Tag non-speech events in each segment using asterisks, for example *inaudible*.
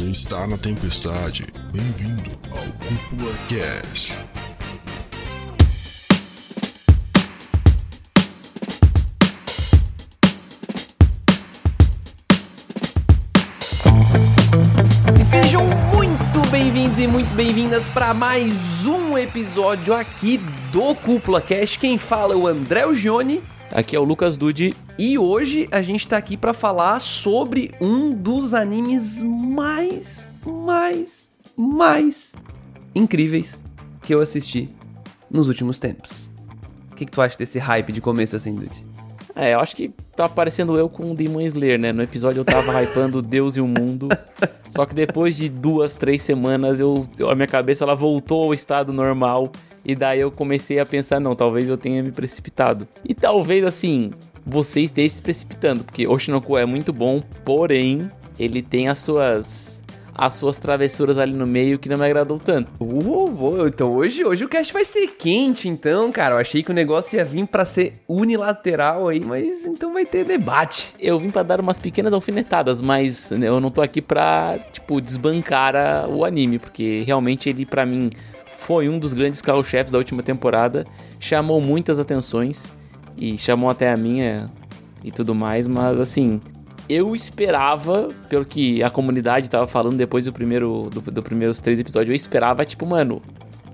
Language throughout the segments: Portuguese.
Você está na tempestade. Bem-vindo ao Cúpula Cast. E sejam muito bem-vindos e muito bem-vindas para mais um episódio aqui do Cúpula Cast. Quem fala é o André Gione Aqui é o Lucas Dude. E hoje a gente tá aqui para falar sobre um dos animes mais, mais, mais incríveis que eu assisti nos últimos tempos. O que, que tu acha desse hype de começo assim, Dude? É, eu acho que tá parecendo eu com o Demon Slayer, né? No episódio eu tava hypando *laughs* Deus e o mundo. Só que depois de duas, três semanas, eu- a minha cabeça ela voltou ao estado normal. E daí eu comecei a pensar, não, talvez eu tenha me precipitado. E talvez, assim, você esteja se precipitando. Porque Oshinoko é muito bom, porém, ele tem as suas... As suas travessuras ali no meio que não me agradou tanto. Uh, boa. então hoje, hoje o cast vai ser quente, então, cara. Eu achei que o negócio ia vir pra ser unilateral aí, mas então vai ter debate. Eu vim pra dar umas pequenas alfinetadas, mas eu não tô aqui pra, tipo, desbancar a- o anime, porque realmente ele, pra mim, foi um dos grandes carro-chefes da última temporada, chamou muitas atenções e chamou até a minha e tudo mais, mas assim, eu esperava, pelo que a comunidade tava falando depois do primeiro, do, do primeiros três episódios, eu esperava, tipo, mano,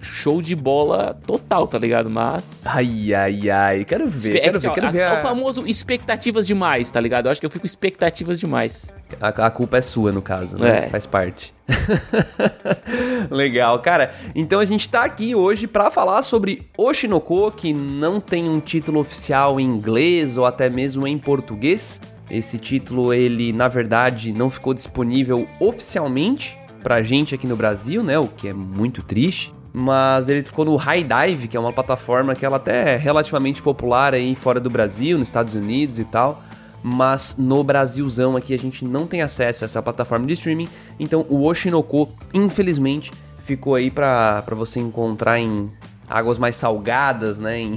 show de bola total, tá ligado? Mas. Ai, ai, ai. Quero ver, Espe- quero é ver, ó, quero a- ver. É a- o famoso expectativas demais, tá ligado? Eu acho que eu fico expectativas demais. A, a culpa é sua, no caso, né? É. Faz parte. *laughs* Legal, cara. Então a gente tá aqui hoje pra falar sobre Oshinoko, que não tem um título oficial em inglês ou até mesmo em português. Esse título, ele, na verdade, não ficou disponível oficialmente pra gente aqui no Brasil, né? O que é muito triste. Mas ele ficou no High Dive, que é uma plataforma que ela até é relativamente popular aí fora do Brasil, nos Estados Unidos e tal mas no Brasilzão aqui a gente não tem acesso a essa plataforma de streaming, então o Oshinoko, infelizmente, ficou aí pra, pra você encontrar em águas mais salgadas, né, em,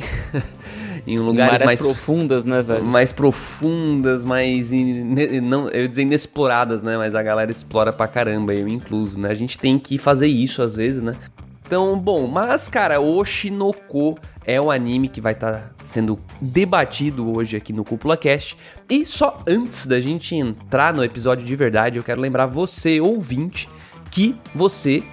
*laughs* em lugares Marés mais profundas, né, velho? mais profundas, mais ine- não, eu ia dizer inexploradas, né? Mas a galera explora pra caramba, eu incluso, né? A gente tem que fazer isso às vezes, né? Então, bom, mas cara, Oshinoko é o anime que vai estar sendo debatido hoje aqui no Cúpula Cast. E só antes da gente entrar no episódio de verdade, eu quero lembrar você, ouvinte, que você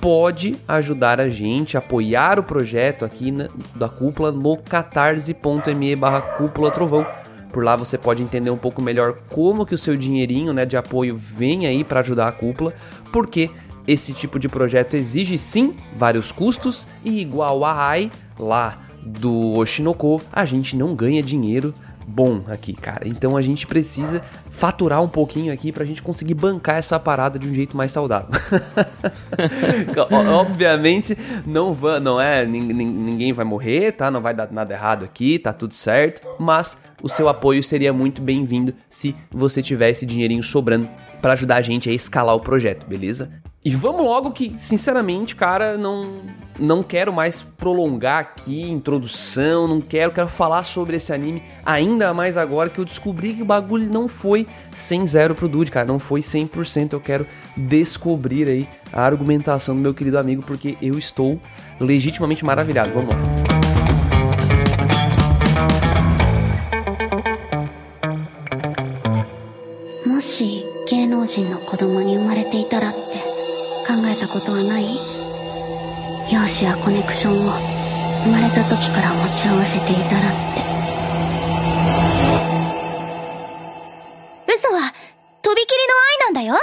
pode ajudar a gente, apoiar o projeto aqui na- da Cúpula no catarse.me barra Cúpula Trovão. Por lá você pode entender um pouco melhor como que o seu dinheirinho né, de apoio vem aí para ajudar a Cúpula, porque esse tipo de projeto exige sim vários custos e igual a AI lá do Oshinoko, a gente não ganha dinheiro bom aqui, cara. Então a gente precisa faturar um pouquinho aqui pra gente conseguir bancar essa parada de um jeito mais saudável. *laughs* Obviamente não vai, não é, nin- nin- ninguém vai morrer, tá? Não vai dar nada errado aqui, tá tudo certo, mas o seu apoio seria muito bem-vindo se você tiver esse dinheirinho sobrando pra ajudar a gente a escalar o projeto, beleza? E vamos logo que, sinceramente, cara, não não quero mais prolongar aqui introdução, não quero, quero falar sobre esse anime ainda mais agora que eu descobri que o bagulho não foi sem zero pro Dude, cara, não foi 100%, eu quero descobrir aí a argumentação do meu querido amigo porque eu estou legitimamente maravilhado. Vamos lá. 人の子供に生まれていたらって考えたことはない容姿やコネクションを生まれた時から持ち合わせていたらって嘘はとびきりの愛なんだよ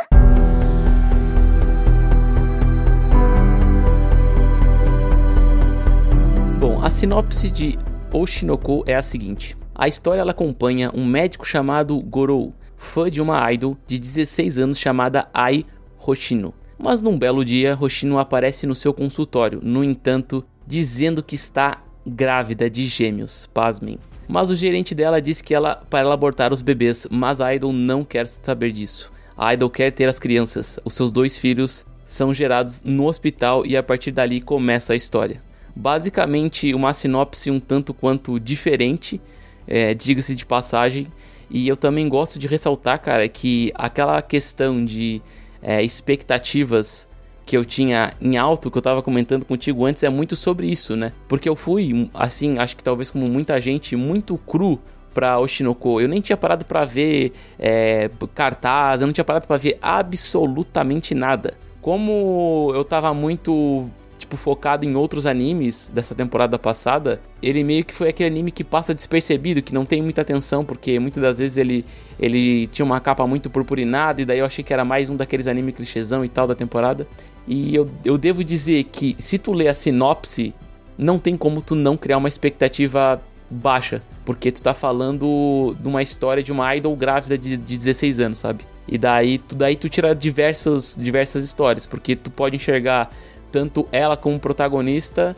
Bom, a sinopse de Oshinoko é a seguinte. A história ela acompanha um médico chamado Gorou, fã de uma idol de 16 anos chamada Ai Hoshino. Mas num belo dia, Hoshino aparece no seu consultório, no entanto, dizendo que está grávida de gêmeos. Pasmem. Mas o gerente dela diz que ela para ela abortar os bebês, mas a idol não quer saber disso. A idol quer ter as crianças. Os seus dois filhos são gerados no hospital e a partir dali começa a história. Basicamente, uma sinopse um tanto quanto diferente, é, diga-se de passagem. E eu também gosto de ressaltar, cara, que aquela questão de é, expectativas que eu tinha em alto, que eu tava comentando contigo antes, é muito sobre isso, né? Porque eu fui, assim, acho que talvez como muita gente, muito cru pra Oshinoko. Eu nem tinha parado para ver é, cartaz, eu não tinha parado para ver absolutamente nada. Como eu tava muito tipo, focado em outros animes dessa temporada passada, ele meio que foi aquele anime que passa despercebido, que não tem muita atenção, porque muitas das vezes ele, ele tinha uma capa muito purpurinada, e daí eu achei que era mais um daqueles anime clichêzão e tal da temporada. E eu, eu devo dizer que se tu ler a sinopse, não tem como tu não criar uma expectativa baixa, porque tu tá falando de uma história de uma idol grávida de, de 16 anos, sabe? E daí tu, daí tu tira diversos, diversas histórias, porque tu pode enxergar tanto ela como protagonista,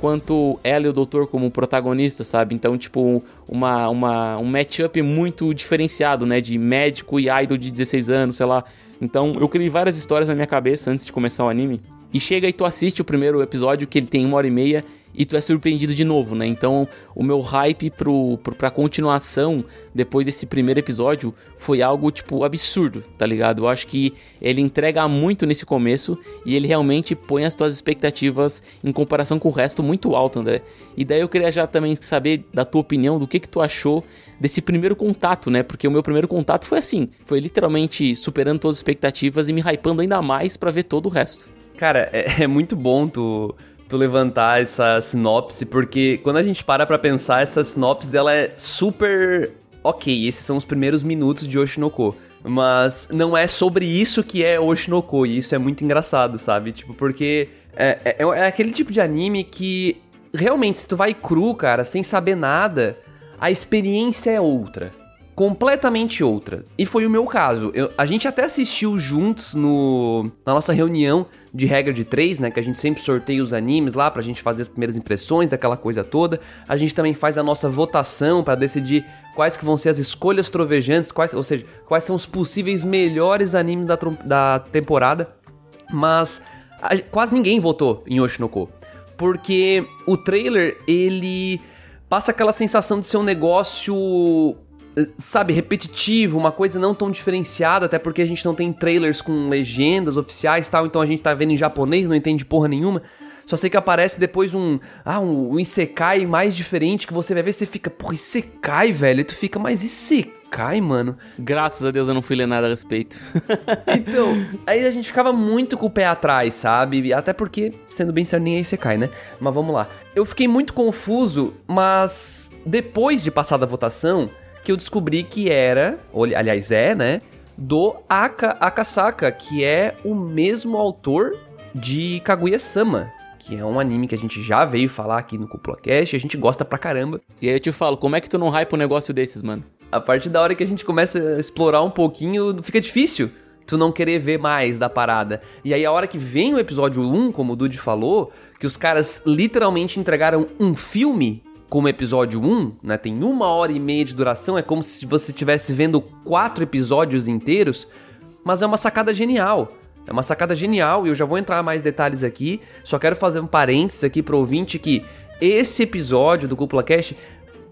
quanto ela e o doutor como protagonista, sabe? Então, tipo, uma, uma, um matchup muito diferenciado, né? De médico e idol de 16 anos, sei lá. Então, eu criei várias histórias na minha cabeça antes de começar o anime. E chega e tu assiste o primeiro episódio, que ele tem uma hora e meia, e tu é surpreendido de novo, né? Então, o meu hype pro, pro, pra continuação, depois desse primeiro episódio, foi algo, tipo, absurdo, tá ligado? Eu acho que ele entrega muito nesse começo, e ele realmente põe as tuas expectativas em comparação com o resto muito alto, André. E daí eu queria já também saber da tua opinião, do que que tu achou desse primeiro contato, né? Porque o meu primeiro contato foi assim, foi literalmente superando todas as expectativas e me hypando ainda mais para ver todo o resto. Cara, é, *laughs* é muito bom tu tu levantar essa sinopse, porque quando a gente para pra pensar, essa sinopse ela é super ok, esses são os primeiros minutos de Oshinoko. Mas não é sobre isso que é Oshinoko, e isso é muito engraçado, sabe? Tipo, porque é, é, é aquele tipo de anime que realmente, se tu vai cru, cara, sem saber nada, a experiência é outra completamente outra. E foi o meu caso. Eu, a gente até assistiu juntos no, na nossa reunião de regra de três, né? Que a gente sempre sorteia os animes lá pra gente fazer as primeiras impressões, aquela coisa toda. A gente também faz a nossa votação para decidir quais que vão ser as escolhas trovejantes, quais, ou seja, quais são os possíveis melhores animes da, da temporada. Mas a, quase ninguém votou em Oshinoko. Porque o trailer, ele passa aquela sensação de ser um negócio sabe, repetitivo, uma coisa não tão diferenciada, até porque a gente não tem trailers com legendas oficiais e tal, então a gente tá vendo em japonês, não entende porra nenhuma. Só sei que aparece depois um. Ah, um, um Isekai mais diferente que você vai ver, você fica, porra, Isekai, velho. E tu fica, mas Isekai, mano. Graças a Deus eu não fui ler nada a respeito. *laughs* *laughs* então, aí a gente ficava muito com o pé atrás, sabe? Até porque, sendo bem sério, nem é Isekai, né? Mas vamos lá. Eu fiquei muito confuso, mas depois de passar da votação que eu descobri que era, aliás é, né, do Aka Akasaka, que é o mesmo autor de Kaguya-sama, que é um anime que a gente já veio falar aqui no CuplaCast, a gente gosta pra caramba. E aí eu te falo, como é que tu não hype um negócio desses, mano? A partir da hora que a gente começa a explorar um pouquinho, fica difícil tu não querer ver mais da parada. E aí a hora que vem o episódio 1, como o Dude falou, que os caras literalmente entregaram um filme como episódio 1, né, tem uma hora e meia de duração, é como se você estivesse vendo quatro episódios inteiros, mas é uma sacada genial. É uma sacada genial e eu já vou entrar mais detalhes aqui. Só quero fazer um parênteses aqui pro ouvinte que esse episódio do Cúpula Cast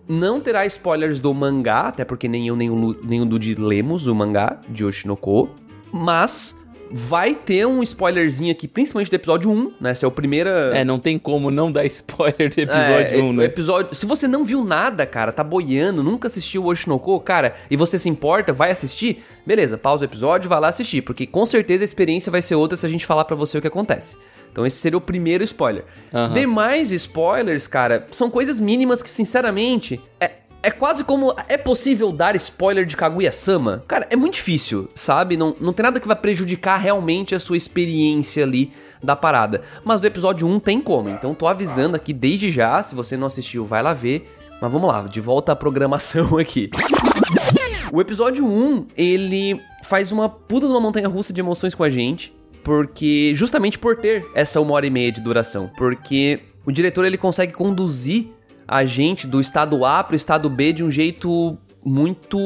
não terá spoilers do mangá, até porque nem eu nem o, nem o lemos o mangá de Oshinoko, mas Vai ter um spoilerzinho aqui, principalmente do episódio 1, né? Essa é o primeiro. É, não tem como não dar spoiler do episódio é, 1, né? Episódio... Se você não viu nada, cara, tá boiando, nunca assistiu o Oshinoko, cara, e você se importa, vai assistir, beleza, pausa o episódio, vai lá assistir, porque com certeza a experiência vai ser outra se a gente falar para você o que acontece. Então esse seria o primeiro spoiler. Uhum. Demais spoilers, cara, são coisas mínimas que, sinceramente, é, é quase como. É possível dar spoiler de Kaguya-sama? Cara, é muito difícil, sabe? Não, não tem nada que vai prejudicar realmente a sua experiência ali da parada. Mas do episódio 1 tem como, então tô avisando aqui desde já. Se você não assistiu, vai lá ver. Mas vamos lá, de volta à programação *laughs* aqui. O episódio 1, ele faz uma puta de uma montanha russa de emoções com a gente. Porque. Justamente por ter essa uma hora e meia de duração. Porque o diretor ele consegue conduzir a gente do estado A pro estado B de um jeito muito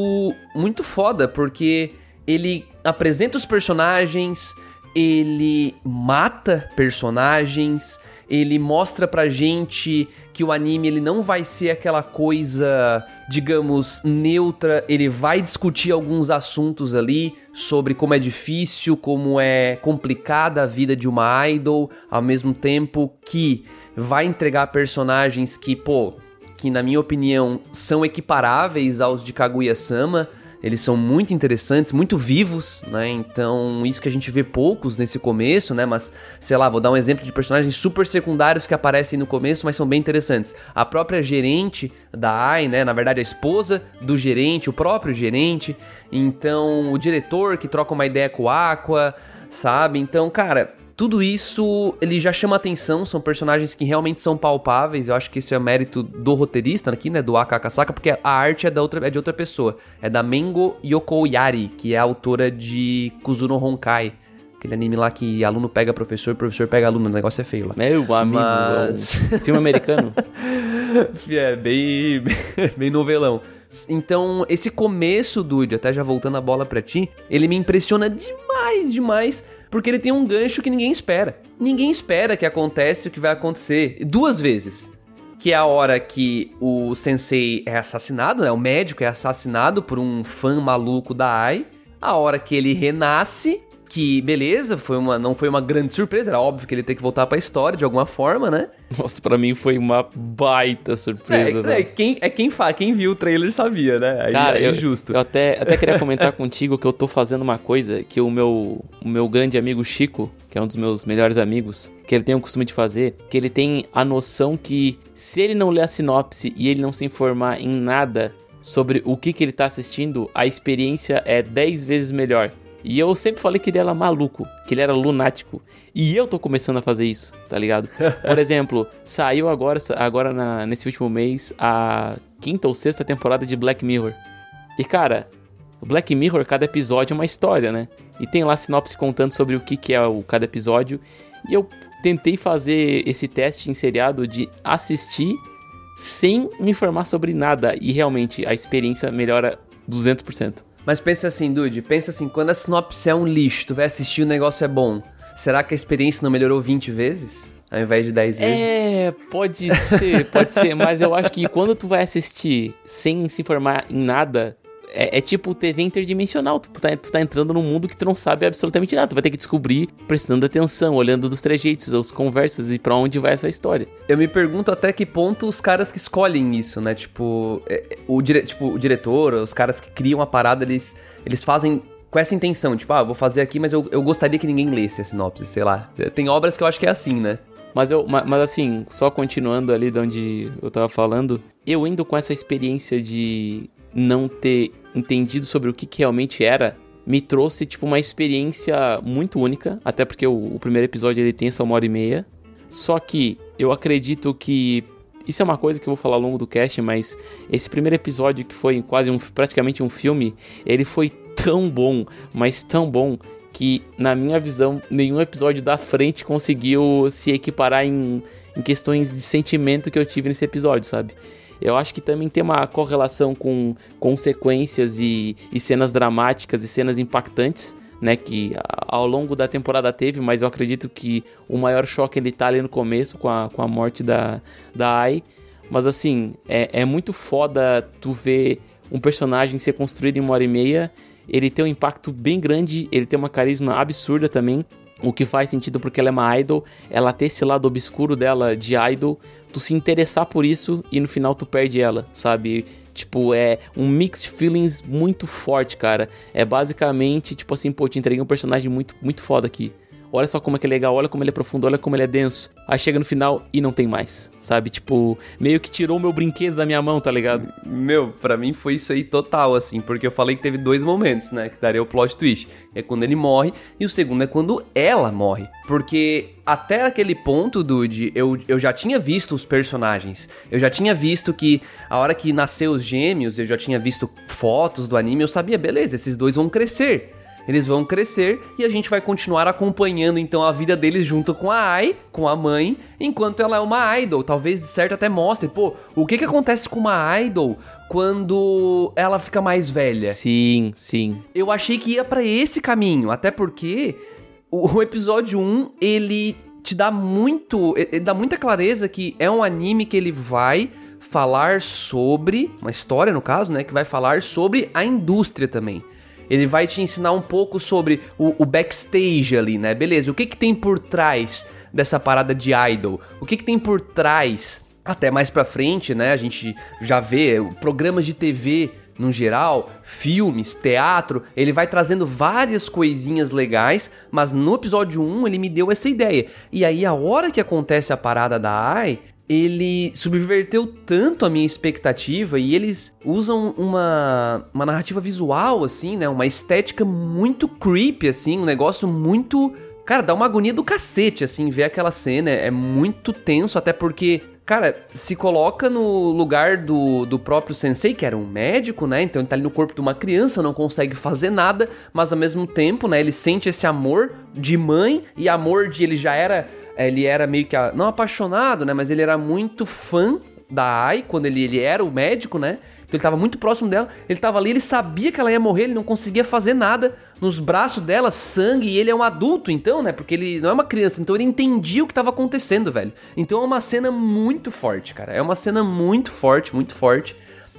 muito foda, porque ele apresenta os personagens, ele mata personagens, ele mostra pra gente que o anime ele não vai ser aquela coisa, digamos, neutra, ele vai discutir alguns assuntos ali sobre como é difícil, como é complicada a vida de uma idol, ao mesmo tempo que vai entregar personagens que, pô, que na minha opinião são equiparáveis aos de Kaguya-sama, eles são muito interessantes, muito vivos, né? Então, isso que a gente vê poucos nesse começo, né? Mas, sei lá, vou dar um exemplo de personagens super secundários que aparecem no começo, mas são bem interessantes. A própria gerente da AI, né? Na verdade, a esposa do gerente, o próprio gerente. Então, o diretor que troca uma ideia com o Aqua, sabe? Então, cara, tudo isso ele já chama atenção, são personagens que realmente são palpáveis. Eu acho que isso é mérito do roteirista aqui, né, do Akakasaka, porque a arte é, da outra, é de outra pessoa. É da Mengo Yokoyari, que é a autora de Kuzuno Honkai. Aquele anime lá que aluno pega professor, professor pega aluno, o negócio é feio lá. Meu amigo, Mas- filme americano. *laughs* É, bem, *laughs* bem novelão. Então, esse começo, Dude, até já voltando a bola pra ti, ele me impressiona demais, demais, porque ele tem um gancho que ninguém espera. Ninguém espera que acontece o que vai acontecer duas vezes. Que é a hora que o sensei é assassinado, né? O médico é assassinado por um fã maluco da AI. A hora que ele renasce, que beleza, foi uma, não foi uma grande surpresa, era óbvio que ele ia ter que voltar pra história de alguma forma, né? Nossa, pra mim foi uma baita surpresa. É, né? é, quem, é quem, fa, quem viu o trailer sabia, né? Aí Cara, é eu, justo. eu até, até queria *laughs* comentar contigo que eu tô fazendo uma coisa que o meu, o meu grande amigo Chico, que é um dos meus melhores amigos, que ele tem o costume de fazer, que ele tem a noção que se ele não ler a sinopse e ele não se informar em nada sobre o que, que ele tá assistindo, a experiência é 10 vezes melhor. E eu sempre falei que ele era maluco, que ele era lunático. E eu tô começando a fazer isso, tá ligado? *laughs* Por exemplo, saiu agora, agora na- nesse último mês a quinta ou sexta temporada de Black Mirror. E cara, Black Mirror, cada episódio é uma história, né? E tem lá sinopse contando sobre o que, que é o cada episódio. E eu tentei fazer esse teste em seriado de assistir sem me informar sobre nada. E realmente a experiência melhora 200%. Mas pensa assim, Dude, pensa assim, quando a sinopse é um lixo, tu vai assistir o negócio é bom, será que a experiência não melhorou 20 vezes? Ao invés de 10 vezes? É, pode ser, pode ser, mas eu acho que quando tu vai assistir sem se informar em nada, é, é tipo TV interdimensional. Tu, tu tá, tu tá entrando num mundo que tu não sabe absolutamente nada. Tu vai ter que descobrir prestando atenção, olhando dos trejeitos, as conversas e pra onde vai essa história. Eu me pergunto até que ponto os caras que escolhem isso, né? Tipo, é, é, o, dire, tipo, o diretor, os caras que criam a parada, eles, eles fazem com essa intenção. Tipo, ah, vou fazer aqui, mas eu, eu gostaria que ninguém lesse a sinopse, sei lá. Tem obras que eu acho que é assim, né? Mas eu, ma- mas assim, só continuando ali de onde eu tava falando, eu indo com essa experiência de não ter entendido sobre o que, que realmente era, me trouxe tipo uma experiência muito única, até porque o, o primeiro episódio ele tem essa uma hora e meia. Só que eu acredito que isso é uma coisa que eu vou falar ao longo do cast, mas esse primeiro episódio que foi quase um, praticamente um filme, ele foi tão bom, mas tão bom que na minha visão nenhum episódio da frente conseguiu se equiparar em, em questões de sentimento que eu tive nesse episódio, sabe? Eu acho que também tem uma correlação com consequências e, e cenas dramáticas e cenas impactantes, né? Que ao longo da temporada teve, mas eu acredito que o maior choque ele tá ali no começo com a, com a morte da, da Ai. Mas assim, é, é muito foda tu ver um personagem ser construído em uma hora e meia. Ele tem um impacto bem grande, ele tem uma carisma absurda também. O que faz sentido porque ela é uma idol, ela ter esse lado obscuro dela de idol, tu se interessar por isso e no final tu perde ela, sabe? Tipo, é um mixed feelings muito forte, cara. É basicamente, tipo assim, pô, te entreguei um personagem muito, muito foda aqui. Olha só como é que é legal, olha como ele é profundo, olha como ele é denso. Aí chega no final e não tem mais, sabe? Tipo, meio que tirou o meu brinquedo da minha mão, tá ligado? Meu, pra mim foi isso aí total, assim, porque eu falei que teve dois momentos, né, que daria o plot twist. É quando ele morre, e o segundo é quando ela morre. Porque até aquele ponto, Dude, eu, eu já tinha visto os personagens. Eu já tinha visto que a hora que nasceu os gêmeos, eu já tinha visto fotos do anime, eu sabia, beleza, esses dois vão crescer. Eles vão crescer e a gente vai continuar acompanhando então a vida deles junto com a Ai, com a mãe, enquanto ela é uma idol. Talvez de certo até mostre, pô, o que que acontece com uma idol quando ela fica mais velha? Sim, sim. Eu achei que ia pra esse caminho, até porque o, o episódio 1, ele te dá muito. Ele dá muita clareza que é um anime que ele vai falar sobre. Uma história, no caso, né? Que vai falar sobre a indústria também. Ele vai te ensinar um pouco sobre o, o backstage ali, né? Beleza, o que, que tem por trás dessa parada de idol? O que, que tem por trás? Até mais pra frente, né? A gente já vê programas de TV no geral, filmes, teatro, ele vai trazendo várias coisinhas legais, mas no episódio 1 ele me deu essa ideia. E aí a hora que acontece a parada da AI, ele subverteu tanto a minha expectativa e eles usam uma, uma narrativa visual, assim, né? Uma estética muito creepy, assim, um negócio muito. Cara, dá uma agonia do cacete, assim, ver aquela cena. É muito tenso, até porque cara, se coloca no lugar do, do próprio sensei, que era um médico, né? Então ele tá ali no corpo de uma criança, não consegue fazer nada, mas ao mesmo tempo, né, ele sente esse amor de mãe e amor de ele já era ele era meio que não apaixonado, né, mas ele era muito fã da Ai quando ele, ele era o médico, né? Então ele tava muito próximo dela, ele tava ali, ele sabia que ela ia morrer, ele não conseguia fazer nada. Nos braços dela, sangue, e ele é um adulto, então, né? Porque ele não é uma criança, então ele entendia o que tava acontecendo, velho. Então é uma cena muito forte, cara. É uma cena muito forte, muito forte.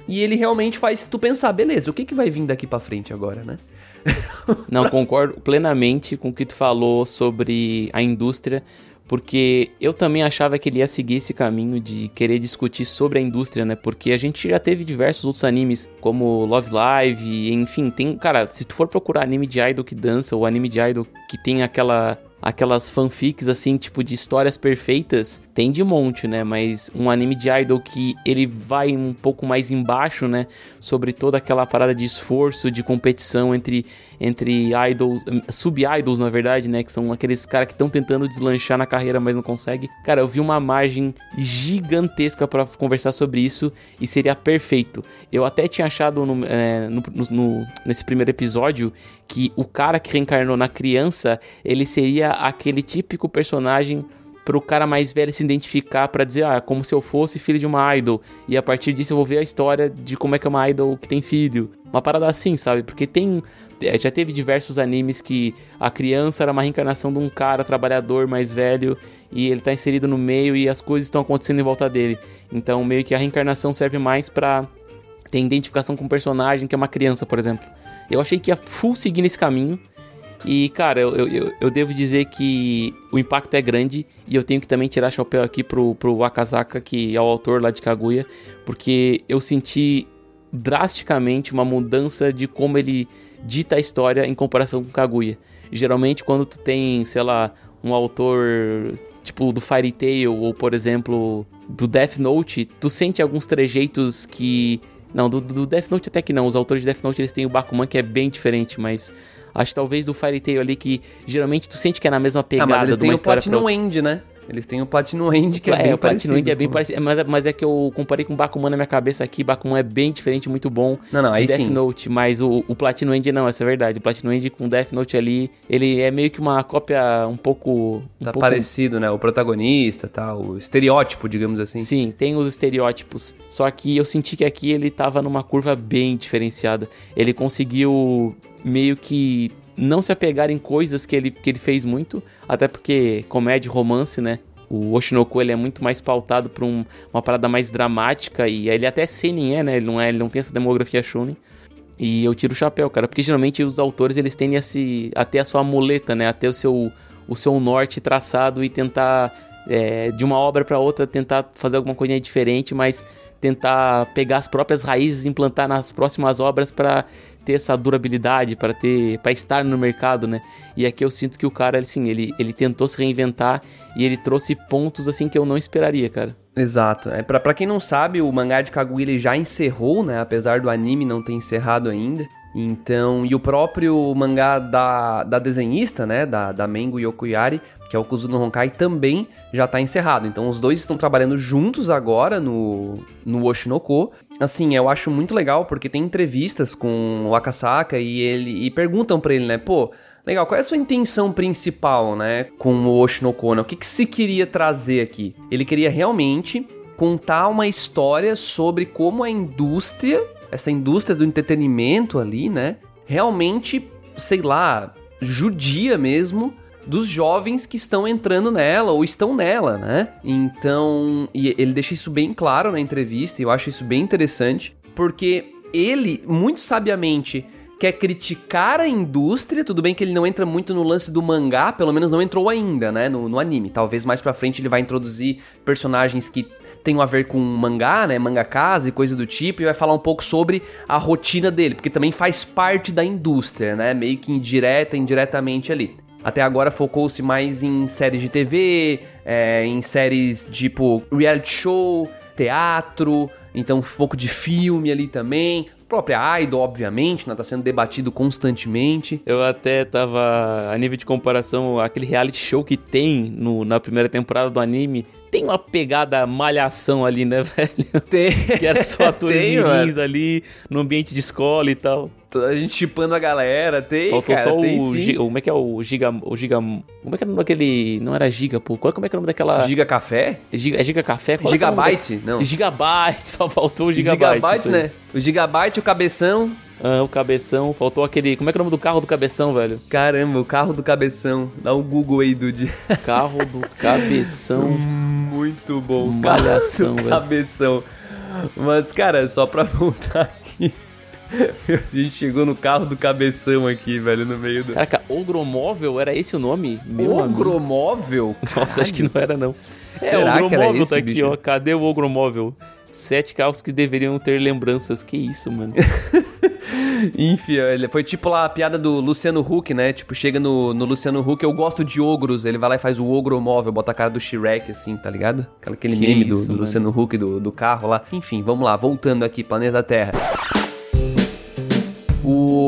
E ele realmente faz tu pensar, beleza, o que, que vai vir daqui para frente agora, né? *laughs* Não, concordo plenamente com o que tu falou sobre a indústria porque eu também achava que ele ia seguir esse caminho de querer discutir sobre a indústria, né? Porque a gente já teve diversos outros animes, como Love Live, enfim, tem, cara, se tu for procurar anime de idol que dança ou anime de idol que tem aquela aquelas fanfics assim, tipo de histórias perfeitas, tem de monte, né? Mas um anime de idol que ele vai um pouco mais embaixo, né? Sobre toda aquela parada de esforço, de competição entre entre idols, sub-idols, na verdade, né? Que são aqueles caras que estão tentando deslanchar na carreira, mas não conseguem. Cara, eu vi uma margem gigantesca para conversar sobre isso e seria perfeito. Eu até tinha achado no, é, no, no, nesse primeiro episódio que o cara que reencarnou na criança, ele seria aquele típico personagem pro cara mais velho se identificar para dizer, ah, como se eu fosse filho de uma idol. E a partir disso eu vou ver a história de como é que é uma idol que tem filho. Uma parada assim, sabe? Porque tem. É, já teve diversos animes que a criança era uma reencarnação de um cara trabalhador mais velho e ele tá inserido no meio e as coisas estão acontecendo em volta dele. Então, meio que a reencarnação serve mais pra ter identificação com o personagem, que é uma criança, por exemplo. Eu achei que ia full seguir nesse caminho. E, cara, eu, eu, eu devo dizer que o impacto é grande e eu tenho que também tirar chapéu aqui pro, pro Wakazaka, que é o autor lá de Kaguya, porque eu senti drasticamente uma mudança de como ele dita a história em comparação com Kaguya. Geralmente, quando tu tem, sei lá, um autor tipo do Fairy Tail ou, por exemplo, do Death Note, tu sente alguns trejeitos que. Não, do, do Death Note até que não. Os autores de Death Note eles têm o Bakuman que é bem diferente, mas Acho talvez do Fairy Tail ali que geralmente tu sente que é na mesma pegada ah, mas eles de uma história. Platinum pra... End, né? Eles têm o Platinum End que é, é bem o Platinum End é bem parecido, mas, é, mas é que eu comparei com o Bakuman na minha cabeça aqui, Bakuman é bem diferente, muito bom. Não, não, aí Death sim. Note, mas o, o Platinum End não, essa é verdade. O Platinum End com Death Note ali, ele é meio que uma cópia um pouco um tá pouco... parecido, né? O protagonista, tal, tá, o estereótipo, digamos assim. Sim, tem os estereótipos. Só que eu senti que aqui ele tava numa curva bem diferenciada. Ele conseguiu meio que não se apegar em coisas que ele, que ele fez muito, até porque comédia romance, né? O Oshinoko ele é muito mais pautado para um, uma parada mais dramática e ele até seinen é, né? Ele não é, ele não tem essa demografia shonen. E eu tiro o chapéu, cara, porque geralmente os autores eles tendem a se a ter a sua muleta, né? A ter o seu o seu norte traçado e tentar é, de uma obra para outra tentar fazer alguma coisa diferente, mas tentar pegar as próprias raízes e implantar nas próximas obras para ter essa durabilidade, para ter para estar no mercado, né? E aqui eu sinto que o cara assim, ele ele tentou se reinventar e ele trouxe pontos assim que eu não esperaria, cara. Exato. É para quem não sabe, o mangá de Kaguya ele já encerrou, né? Apesar do anime não ter encerrado ainda. Então, e o próprio mangá da, da desenhista, né, da, da Mengo Yokuyari, que é o Kuzuno Honkai, também já tá encerrado. Então os dois estão trabalhando juntos agora no, no Oshinoko. Assim, eu acho muito legal porque tem entrevistas com o Akasaka e ele e perguntam para ele, né, pô, legal, qual é a sua intenção principal, né, com o Oshinoko, né? O que, que se queria trazer aqui? Ele queria realmente contar uma história sobre como a indústria, essa indústria do entretenimento ali, né, realmente, sei lá, judia mesmo dos jovens que estão entrando nela ou estão nela, né? Então, ele deixa isso bem claro na entrevista e eu acho isso bem interessante, porque ele, muito sabiamente, quer criticar a indústria. Tudo bem que ele não entra muito no lance do mangá, pelo menos não entrou ainda, né? No, no anime. Talvez mais pra frente ele vai introduzir personagens que tenham a ver com mangá, né? Mangakas e coisa do tipo, e vai falar um pouco sobre a rotina dele, porque também faz parte da indústria, né? Meio que indireta, indiretamente ali. Até agora focou-se mais em séries de TV, é, em séries tipo reality show, teatro, então um pouco de filme ali também. Própria Idol, obviamente, né? Tá sendo debatido constantemente. Eu até tava, a nível de comparação, aquele reality show que tem no, na primeira temporada do anime, tem uma pegada malhação ali, né, *laughs* velho? Tem. Que era só *laughs* atores Tem, ali, no ambiente de escola e tal. A gente chipando a galera, tem, Faltou cara, só tem o. Como é que é o Giga. O Giga. Como é que é o nome daquele. Não era Giga, pô. Qual, como é que é o nome daquela. Giga Café? Giga, é Giga Café? Qual é é Gigabyte? da- Não. Gigabyte, só faltou o Gigabyte. Gigabyte, né? O Gigabyte, o Cabeção. Ah, o Cabeção, faltou aquele. Como é que é o nome do carro do Cabeção, velho? Caramba, o carro do Cabeção. Dá um Google aí, Dude. Carro do *laughs* Cabeção. Muito bom. Malhação, carro do velho. Cabeção. Mas, cara, só pra *laughs* voltar. *laughs* A gente chegou no carro do Cabeção aqui, velho, no meio do... Caraca, Ogromóvel, era esse o nome? Meu amigo. Ogromóvel? Nossa, acho que não era, não. É, Será o que era Ogromóvel esse, tá aqui, bicho? ó. Cadê o Ogromóvel? Sete carros que deveriam ter lembranças. Que isso, mano? *laughs* Enfim, ele foi tipo lá a piada do Luciano Huck, né? Tipo, chega no, no Luciano Huck, eu gosto de ogros. Ele vai lá e faz o ogro móvel, bota a cara do Shrek, assim, tá ligado? Aquela- Aquele Que meme do- isso, do, mano. Luciano Huck do, do carro lá. Enfim, vamos lá, voltando aqui, planeta Terra.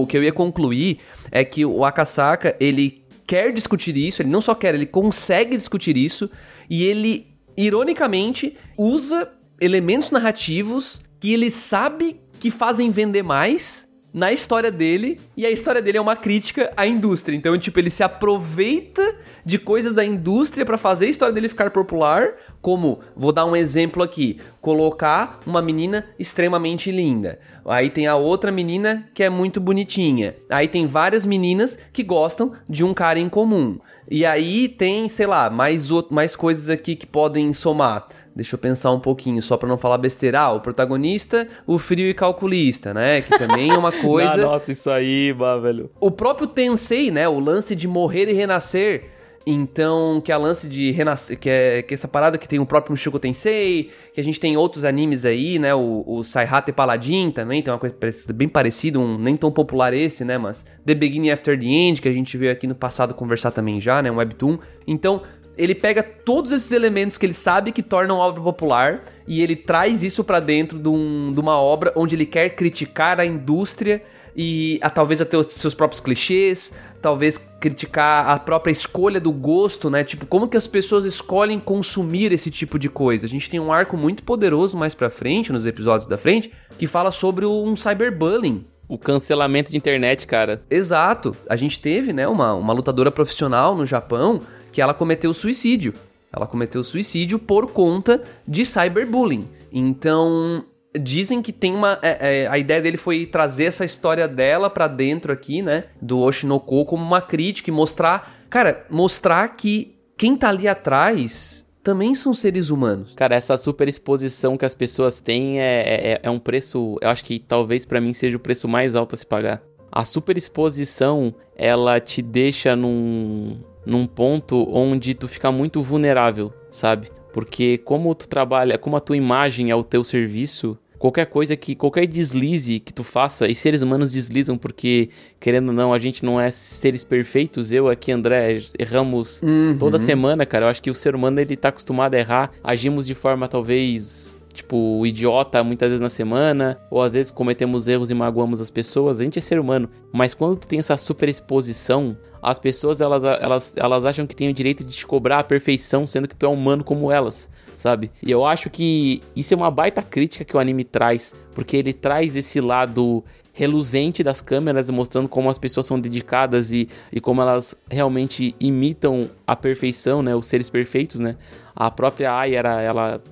O que eu ia concluir é que o Akasaka, ele quer discutir isso, ele não só quer, ele consegue discutir isso, e ele, ironicamente, usa elementos narrativos que ele sabe que fazem vender mais na história dele, e a história dele é uma crítica à indústria. Então, tipo, ele se aproveita de coisas da indústria pra fazer a história dele ficar popular, como, vou dar um exemplo aqui, colocar uma menina extremamente linda. Aí tem a outra menina que é muito bonitinha. Aí tem várias meninas que gostam de um cara em comum. E aí tem, sei lá, mais, mais coisas aqui que podem somar. Deixa eu pensar um pouquinho, só pra não falar besteira. Ah, o protagonista, o frio e calculista, né? Que também é uma *laughs* coisa. Ah, nossa, isso aí, bah, velho. O próprio Tensei, né? O lance de morrer e renascer. Então, que é a lance de renascer, que é, que é essa parada que tem o próprio Mushoku Tensei, que a gente tem outros animes aí, né? O, o Saihate Paladin também tem uma coisa bem parecida, um nem tão popular esse, né? Mas The Beginning After the End, que a gente veio aqui no passado conversar também já, né? Um webtoon. Então, ele pega todos esses elementos que ele sabe que tornam a obra popular e ele traz isso pra dentro de, um- de uma obra onde ele quer criticar a indústria e a, talvez até os seus próprios clichês, talvez criticar a própria escolha do gosto, né? Tipo, como que as pessoas escolhem consumir esse tipo de coisa? A gente tem um arco muito poderoso mais pra frente, nos episódios da frente, que fala sobre um cyberbullying. O cancelamento de internet, cara. Exato. A gente teve, né, uma, uma lutadora profissional no Japão que ela cometeu suicídio. Ela cometeu suicídio por conta de cyberbullying. Então, dizem que tem uma. é, é, a ideia dele foi trazer essa história dela pra dentro aqui, né? Do Oshinoko como uma crítica e mostrar. Cara, mostrar que quem tá ali atrás também são seres humanos. Cara, essa super exposição que as pessoas têm é, é, é um preço. Eu acho que talvez pra mim seja o preço mais alto a se pagar. A super exposição, ela te deixa num, num ponto onde tu fica muito vulnerável, sabe? Porque como tu trabalha, como a tua imagem é o teu serviço, qualquer coisa que, qualquer deslize que tu faça, e seres humanos deslizam porque, querendo ou não, a gente não é seres perfeitos, eu aqui, André, erramos toda semana, cara. Eu acho que o ser humano, ele tá acostumado a errar, agimos de forma talvez tipo, idiota muitas vezes na semana, ou às vezes cometemos erros e magoamos as pessoas, a gente é ser humano. Mas quando tu tem essa super exposição, as pessoas elas, elas, elas acham que tem o direito de te cobrar a perfeição, sendo que tu é humano como elas, sabe? E eu acho que isso é uma baita crítica que o anime traz, porque ele traz esse lado reluzente das câmeras, mostrando como as pessoas são dedicadas e, e como elas realmente imitam a perfeição, né? Os seres perfeitos, né? A própria Ai era, ela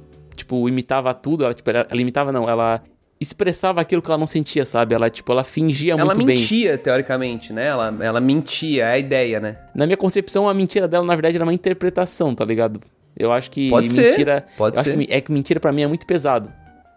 tipo, imitava tudo, ela, tipo, ela, ela imitava não, ela expressava aquilo que ela não sentia, sabe? Ela, tipo, ela fingia ela muito bem. mentia, teoricamente, né? Ela, ela mentia, é a ideia, né? Na minha concepção, a mentira dela, na verdade, era uma interpretação, tá ligado? Eu acho que Pode ser, mentira. pode eu acho ser. que- é que mentira pra mim é muito pesado,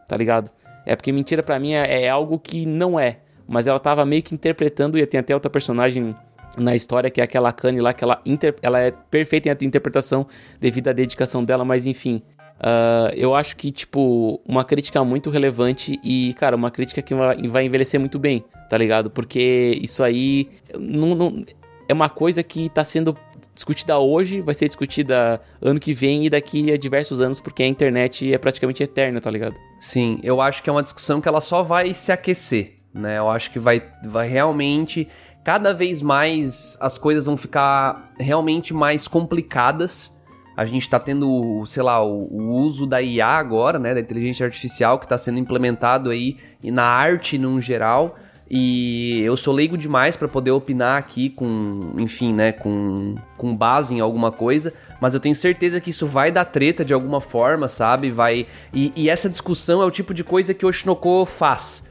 tá ligado? É porque mentira pra mim é, é algo que não é. Mas ela tava meio que interpretando, e tem até outra personagem na história, que é aquela Kanye lá, que ela, inter- ela é perfeita em interpretação devido à dedicação dela, mas enfim. Ah, eu acho que, tipo, uma crítica muito relevante e, cara, uma crítica que vai, vai envelhecer muito bem, tá ligado? Porque isso aí não, não- é uma coisa que tá sendo discutida hoje, vai ser discutida ano que vem e daqui a diversos anos, porque a internet é praticamente eterna, tá ligado? Sim, eu acho que é uma discussão que ela só vai se aquecer, né? Eu acho que vai, vai realmente. Cada vez mais as coisas vão ficar realmente mais complicadas. A gente tá tendo, sei lá, o, o uso da IA agora, né? Da inteligência artificial que tá sendo implementado aí na arte num geral. E eu sou leigo demais pra poder opinar aqui com, enfim, né, com, com base em alguma coisa, mas eu tenho certeza que isso vai dar treta de alguma forma, sabe? Vai e, e essa discussão é o tipo de coisa que o Oshinoko faz,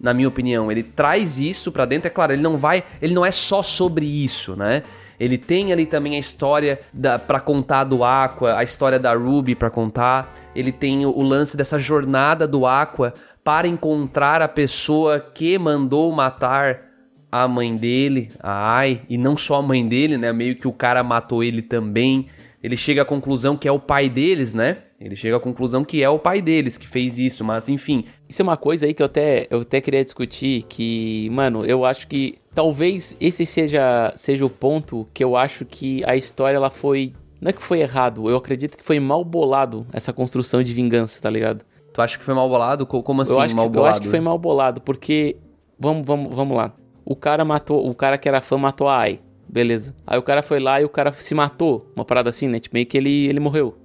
na minha opinião. Ele traz isso pra dentro, é claro, ele não vai, ele não é só sobre isso, né? Ele tem ali também a história da, pra contar do Aqua, a história da Ruby pra contar. Ele tem o, o lance dessa jornada do Aqua para encontrar a pessoa que mandou matar a mãe dele, a Ai, e não só a mãe dele, né? Meio que o cara matou ele também. Ele chega à conclusão que é o pai deles, né? Ele chega à conclusão que é o pai deles que fez isso, mas enfim. Isso é uma coisa aí que eu até, eu até queria discutir, que, mano, eu acho que talvez esse seja, seja o ponto que eu acho que a história ela foi. Não é que foi errado, eu acredito que foi mal bolado essa construção de vingança, tá ligado? Tu acha que foi mal bolado? Co- Como assim eu, acho mal que, eu bolado? acho que foi mal bolado, porque. Vamos, vamos, vamos lá. O cara matou. O cara que era fã matou a Ai. Beleza. Aí o cara foi lá e o cara se matou. Uma parada assim, né? Tipo, meio que ele, ele morreu.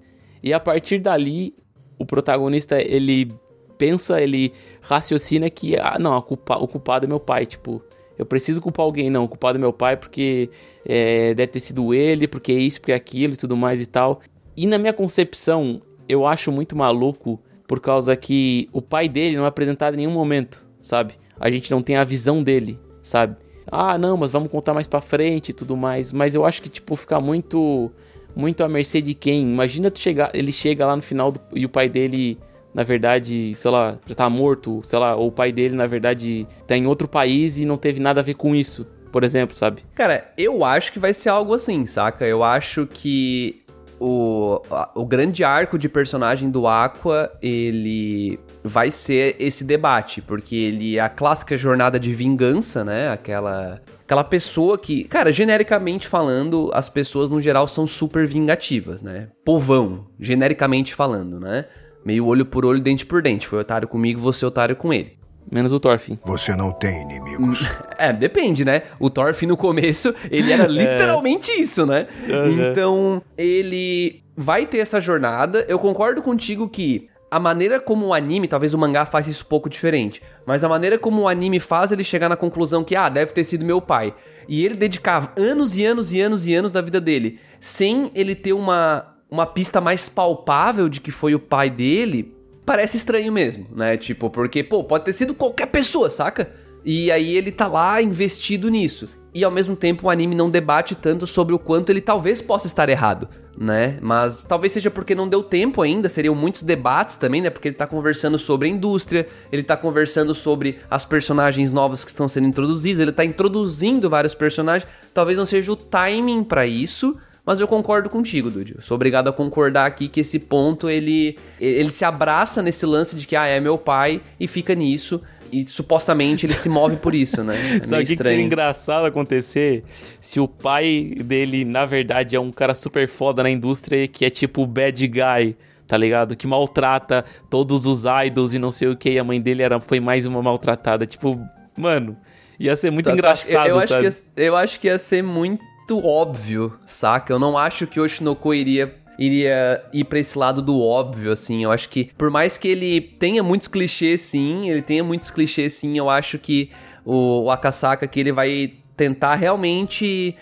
E a partir dali, o protagonista, ele pensa, ele raciocina que, ah, não, culpa, o culpado é meu pai. Tipo, eu preciso culpar alguém, não. O culpado é meu pai porque é, deve ter sido ele, porque isso, porque aquilo e tudo mais e tal. E na minha concepção, eu acho muito maluco por causa que o pai dele não é apresentado em nenhum momento, sabe? A gente não tem a visão dele, sabe? Ah, não, mas vamos contar mais pra frente e tudo mais. Mas eu acho que, tipo, fica muito muito à mercê de quem. Imagina tu chegar, ele chega lá no final do- e o pai dele, na verdade, sei lá, já tá morto, sei lá, ou o pai dele, na verdade, tá em outro país e não teve nada a ver com isso, por exemplo, sabe? Cara, eu acho que vai ser algo assim, saca? Eu acho que o, o grande arco de personagem do Aqua, ele vai ser esse debate, porque ele é a clássica jornada de vingança, né? Aquela aquela pessoa que, cara, genericamente falando, as pessoas no geral são super vingativas, né? Povão, genericamente falando, né? Meio olho por olho, dente por dente. Foi otário comigo, você otário com ele. Menos o Thorfinn. Você não tem inimigos. *laughs* É, depende, né? O Thorfinn no começo, ele era *laughs* literalmente isso, né? Então, ele vai ter essa jornada. Eu concordo contigo que a maneira como o anime, talvez o mangá faça isso um pouco diferente, mas a maneira como o anime faz ele chegar na conclusão que, ah, deve ter sido meu pai. E ele dedicava anos e anos e anos e anos da vida dele, sem ele ter uma, uma pista mais palpável de que foi o pai dele, parece estranho mesmo, né? Tipo, porque, pô, pode ter sido qualquer pessoa, saca? E aí ele tá lá investido nisso. E ao mesmo tempo o anime não debate tanto sobre o quanto ele talvez possa estar errado, né? Mas talvez seja porque não deu tempo ainda, seriam muitos debates também, né? Porque ele tá conversando sobre a indústria, ele tá conversando sobre as personagens novas que estão sendo introduzidas, ele tá introduzindo vários personagens. Talvez não seja o timing pra isso, mas eu concordo contigo, Dude. Eu sou obrigado a concordar aqui que esse ponto ele ele se abraça nesse lance de que ah, é meu pai e fica nisso e supostamente ele se move por isso, né? *laughs* É Sabe o que, que seria engraçado acontecer se o pai dele, na verdade, é um cara super foda na indústria que é tipo o bad guy, tá ligado? Que maltrata todos os idols e não sei o que, e a mãe dele era, foi mais uma maltratada. Tipo, mano, ia ser muito Tá, tá, engraçado, eu, eu acho sabe? que ia, eu acho que ia ser muito óbvio, saca? Eu não acho que o Oshinoko iria iria ir pra esse lado do óbvio, assim. Eu acho que, por mais que ele tenha muitos clichês, sim, ele tenha muitos clichês, sim, eu acho que o, o Akasaka aqui, ele vai tentar realmente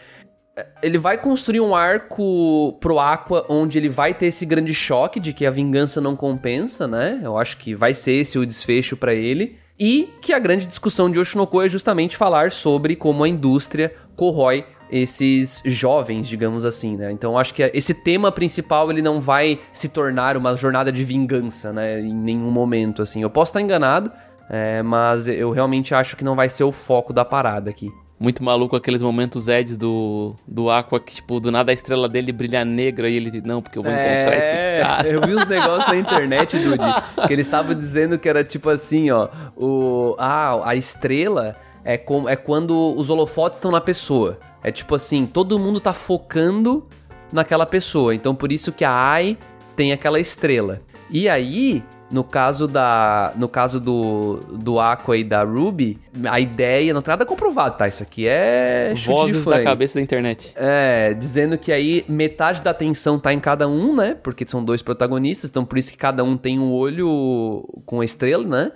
ele vai construir um arco pro Aqua onde ele vai ter esse grande choque de que a vingança não compensa, né? Eu acho que vai ser esse o desfecho para ele. E que a grande discussão de Oshinoko é justamente falar sobre como a indústria corrói esses jovens, digamos assim, né? Então acho que esse tema principal ele não vai se tornar uma jornada de vingança, né? Em nenhum momento, assim. Eu posso estar enganado, é, mas eu realmente acho que não vai ser o foco da parada aqui. Muito maluco aqueles momentos Eds do, do Aqua, que, tipo, do nada a estrela dele brilha negra e ele, não, porque eu vou encontrar esse É, cara. Eu vi uns negócios na internet, Dude, que eles estavam dizendo que era tipo assim, ó, o ah, a estrela é como é quando os holofotes estão na pessoa. É tipo assim, todo mundo tá focando naquela pessoa. Então por isso que a Ai tem aquela estrela. E aí, no caso da no caso do do Aqua e da Ruby, a ideia não tem nada comprovado, tá? Isso aqui é Vozes da aí. cabeça da internet. É, dizendo que aí metade da atenção tá em cada um, né? Porque são dois protagonistas, então por isso que cada um tem um olho com a estrela, né?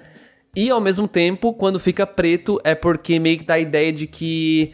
E ao mesmo tempo, quando fica preto, é porque meio que dá a ideia de que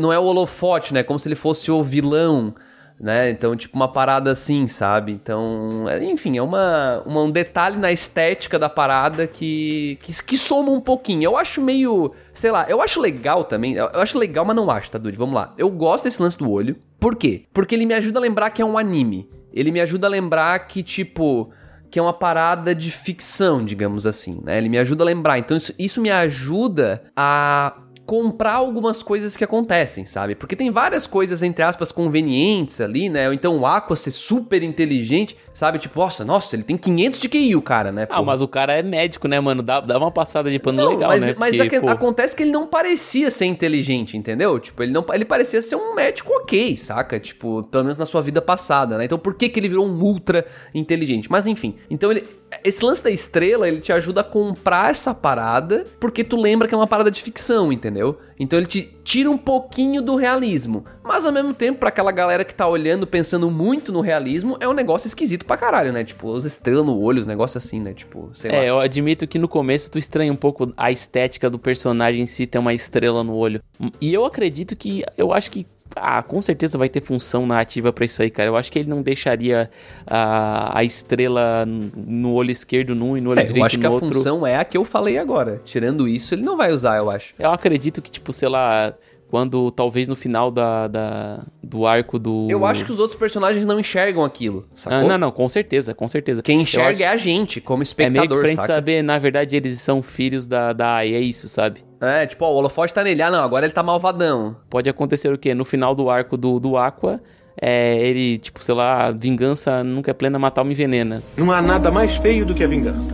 não é o holofote, né? Como se ele fosse o vilão, né? Então, tipo, uma parada assim, sabe? Então, é- enfim, é uma, uma- um detalhe na estética da parada que, que, que soma um pouquinho. Eu acho meio, sei lá, eu acho legal também. Eu, acho legal, mas não acho, tá, Dude? Vamos lá. Eu gosto desse lance do olho. Por quê? Porque ele me ajuda a lembrar que é um anime. Ele me ajuda a lembrar que, tipo que é uma parada de ficção, digamos assim, né? Ele me ajuda a lembrar. Então isso, isso me ajuda a comprar algumas coisas que acontecem, sabe? Porque tem várias coisas, entre aspas, convenientes ali, né? Ou então o Aqua ser super inteligente, sabe? Tipo, nossa, nossa, ele tem 500 de QI, o cara, né? Ah, Pô. mas o cara é médico, né, mano? Dá, dá uma passada de pano Não, legal, mas, né? mas Porque, pô, acontece que ele não parecia ser inteligente, entendeu? Tipo, ele não ele parecia ser um médico ok, saca? Tipo, pelo menos na sua vida passada, né? Então por que que ele virou um ultra inteligente? Mas enfim, então ele esse lance da estrela, ele te ajuda a comprar essa parada, porque tu lembra que é uma parada de ficção, entendeu? Então ele te tira um pouquinho do realismo, mas ao mesmo tempo pra aquela galera que tá olhando pensando muito no realismo, é um negócio esquisito pra caralho, né? Tipo, as estrelas no olho, os negócios assim, né? Tipo, sei lá. É, eu admito que no começo tu estranha um pouco a estética do personagem em si ter uma estrela no olho. E eu acredito que. Eu acho que. Ah, com certeza vai ter função narrativa pra isso aí, cara. Eu acho que ele não deixaria a, a estrela no olho esquerdo num e no olho É, eu direito acho que no a outro. função é a que eu falei agora. Tirando isso, ele não vai usar, eu acho. Eu acredito que, tipo, sei lá, quando talvez no final da, da- do arco do. Eu acho que os outros personagens não enxergam aquilo, sacou? Ah, não, não, com certeza, com certeza. Quem Eu enxerga acho- é a gente, como É meio que espectador, pra gente saca? saber, na verdade, eles são filhos da, da Ai, é isso, sabe? É, tipo, ó, o holofote tá nele. Ah, não, agora ele tá malvadão. Pode acontecer o quê? No final do arco do, do Aqua, é, ele, tipo, sei lá, vingança nunca é plena, matar uma envenena. Não há nada mais feio do que a vingança.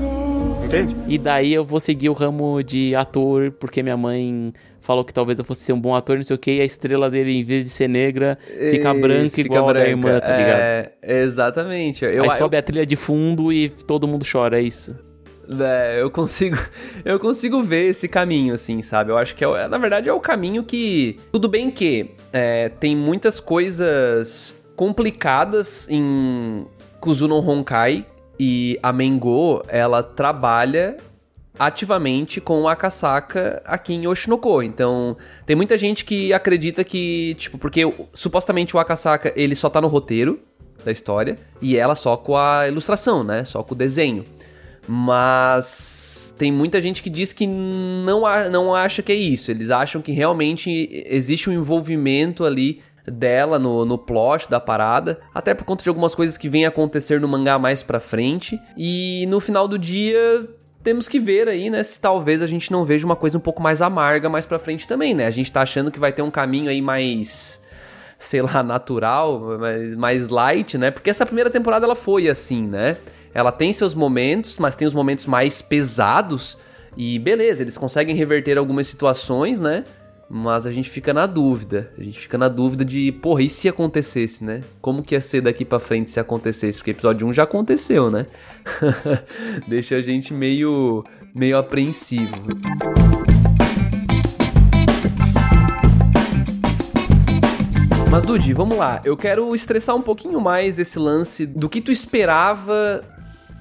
Entende? E daí eu vou seguir o ramo de ator, porque minha mãe falou que talvez eu fosse ser um bom ator, não sei o quê, e a estrela dele, em vez de ser negra, fica Isso, branca fica igual a da branca. irmã, tá ligado? É, exatamente. Eu, Aí eu, sobe a trilha de fundo e todo mundo chora, é isso. É, eu consigo, *laughs* eu consigo ver esse caminho, assim, sabe? Eu acho que, é, na verdade, é o caminho que... Tudo bem que é, tem muitas coisas complicadas em Kuzuno Honkai e a Mengo, ela trabalha ativamente com o Akasaka aqui em Oshinoko. Então, tem muita gente que acredita que, tipo, porque supostamente o Akasaka, ele só tá no roteiro da história e ela só com a ilustração, né? Só com o desenho. Mas tem muita gente que diz que não, não acha que é isso. Eles acham que realmente existe um envolvimento ali dela no, no plot da parada, até por conta de algumas coisas que vêm acontecer no mangá mais pra frente. E no final do dia, temos que ver aí, né, se talvez a gente não veja uma coisa um pouco mais amarga mais pra frente também, né? A gente tá achando que vai ter um caminho aí mais sei lá, natural, mais, mais light, né? Porque essa primeira temporada ela foi assim, né? Ela tem seus momentos, mas tem os momentos mais pesados e beleza, eles conseguem reverter algumas situações, né? Mas a gente fica na dúvida. A gente fica na dúvida de, porra, e se acontecesse, né? Como que ia ser daqui pra frente se acontecesse? Porque episódio 1 já aconteceu, né? *laughs* Deixa a gente meio meio apreensivo. Mas, Dude, vamos lá. Eu quero estressar um pouquinho mais esse lance do que tu esperava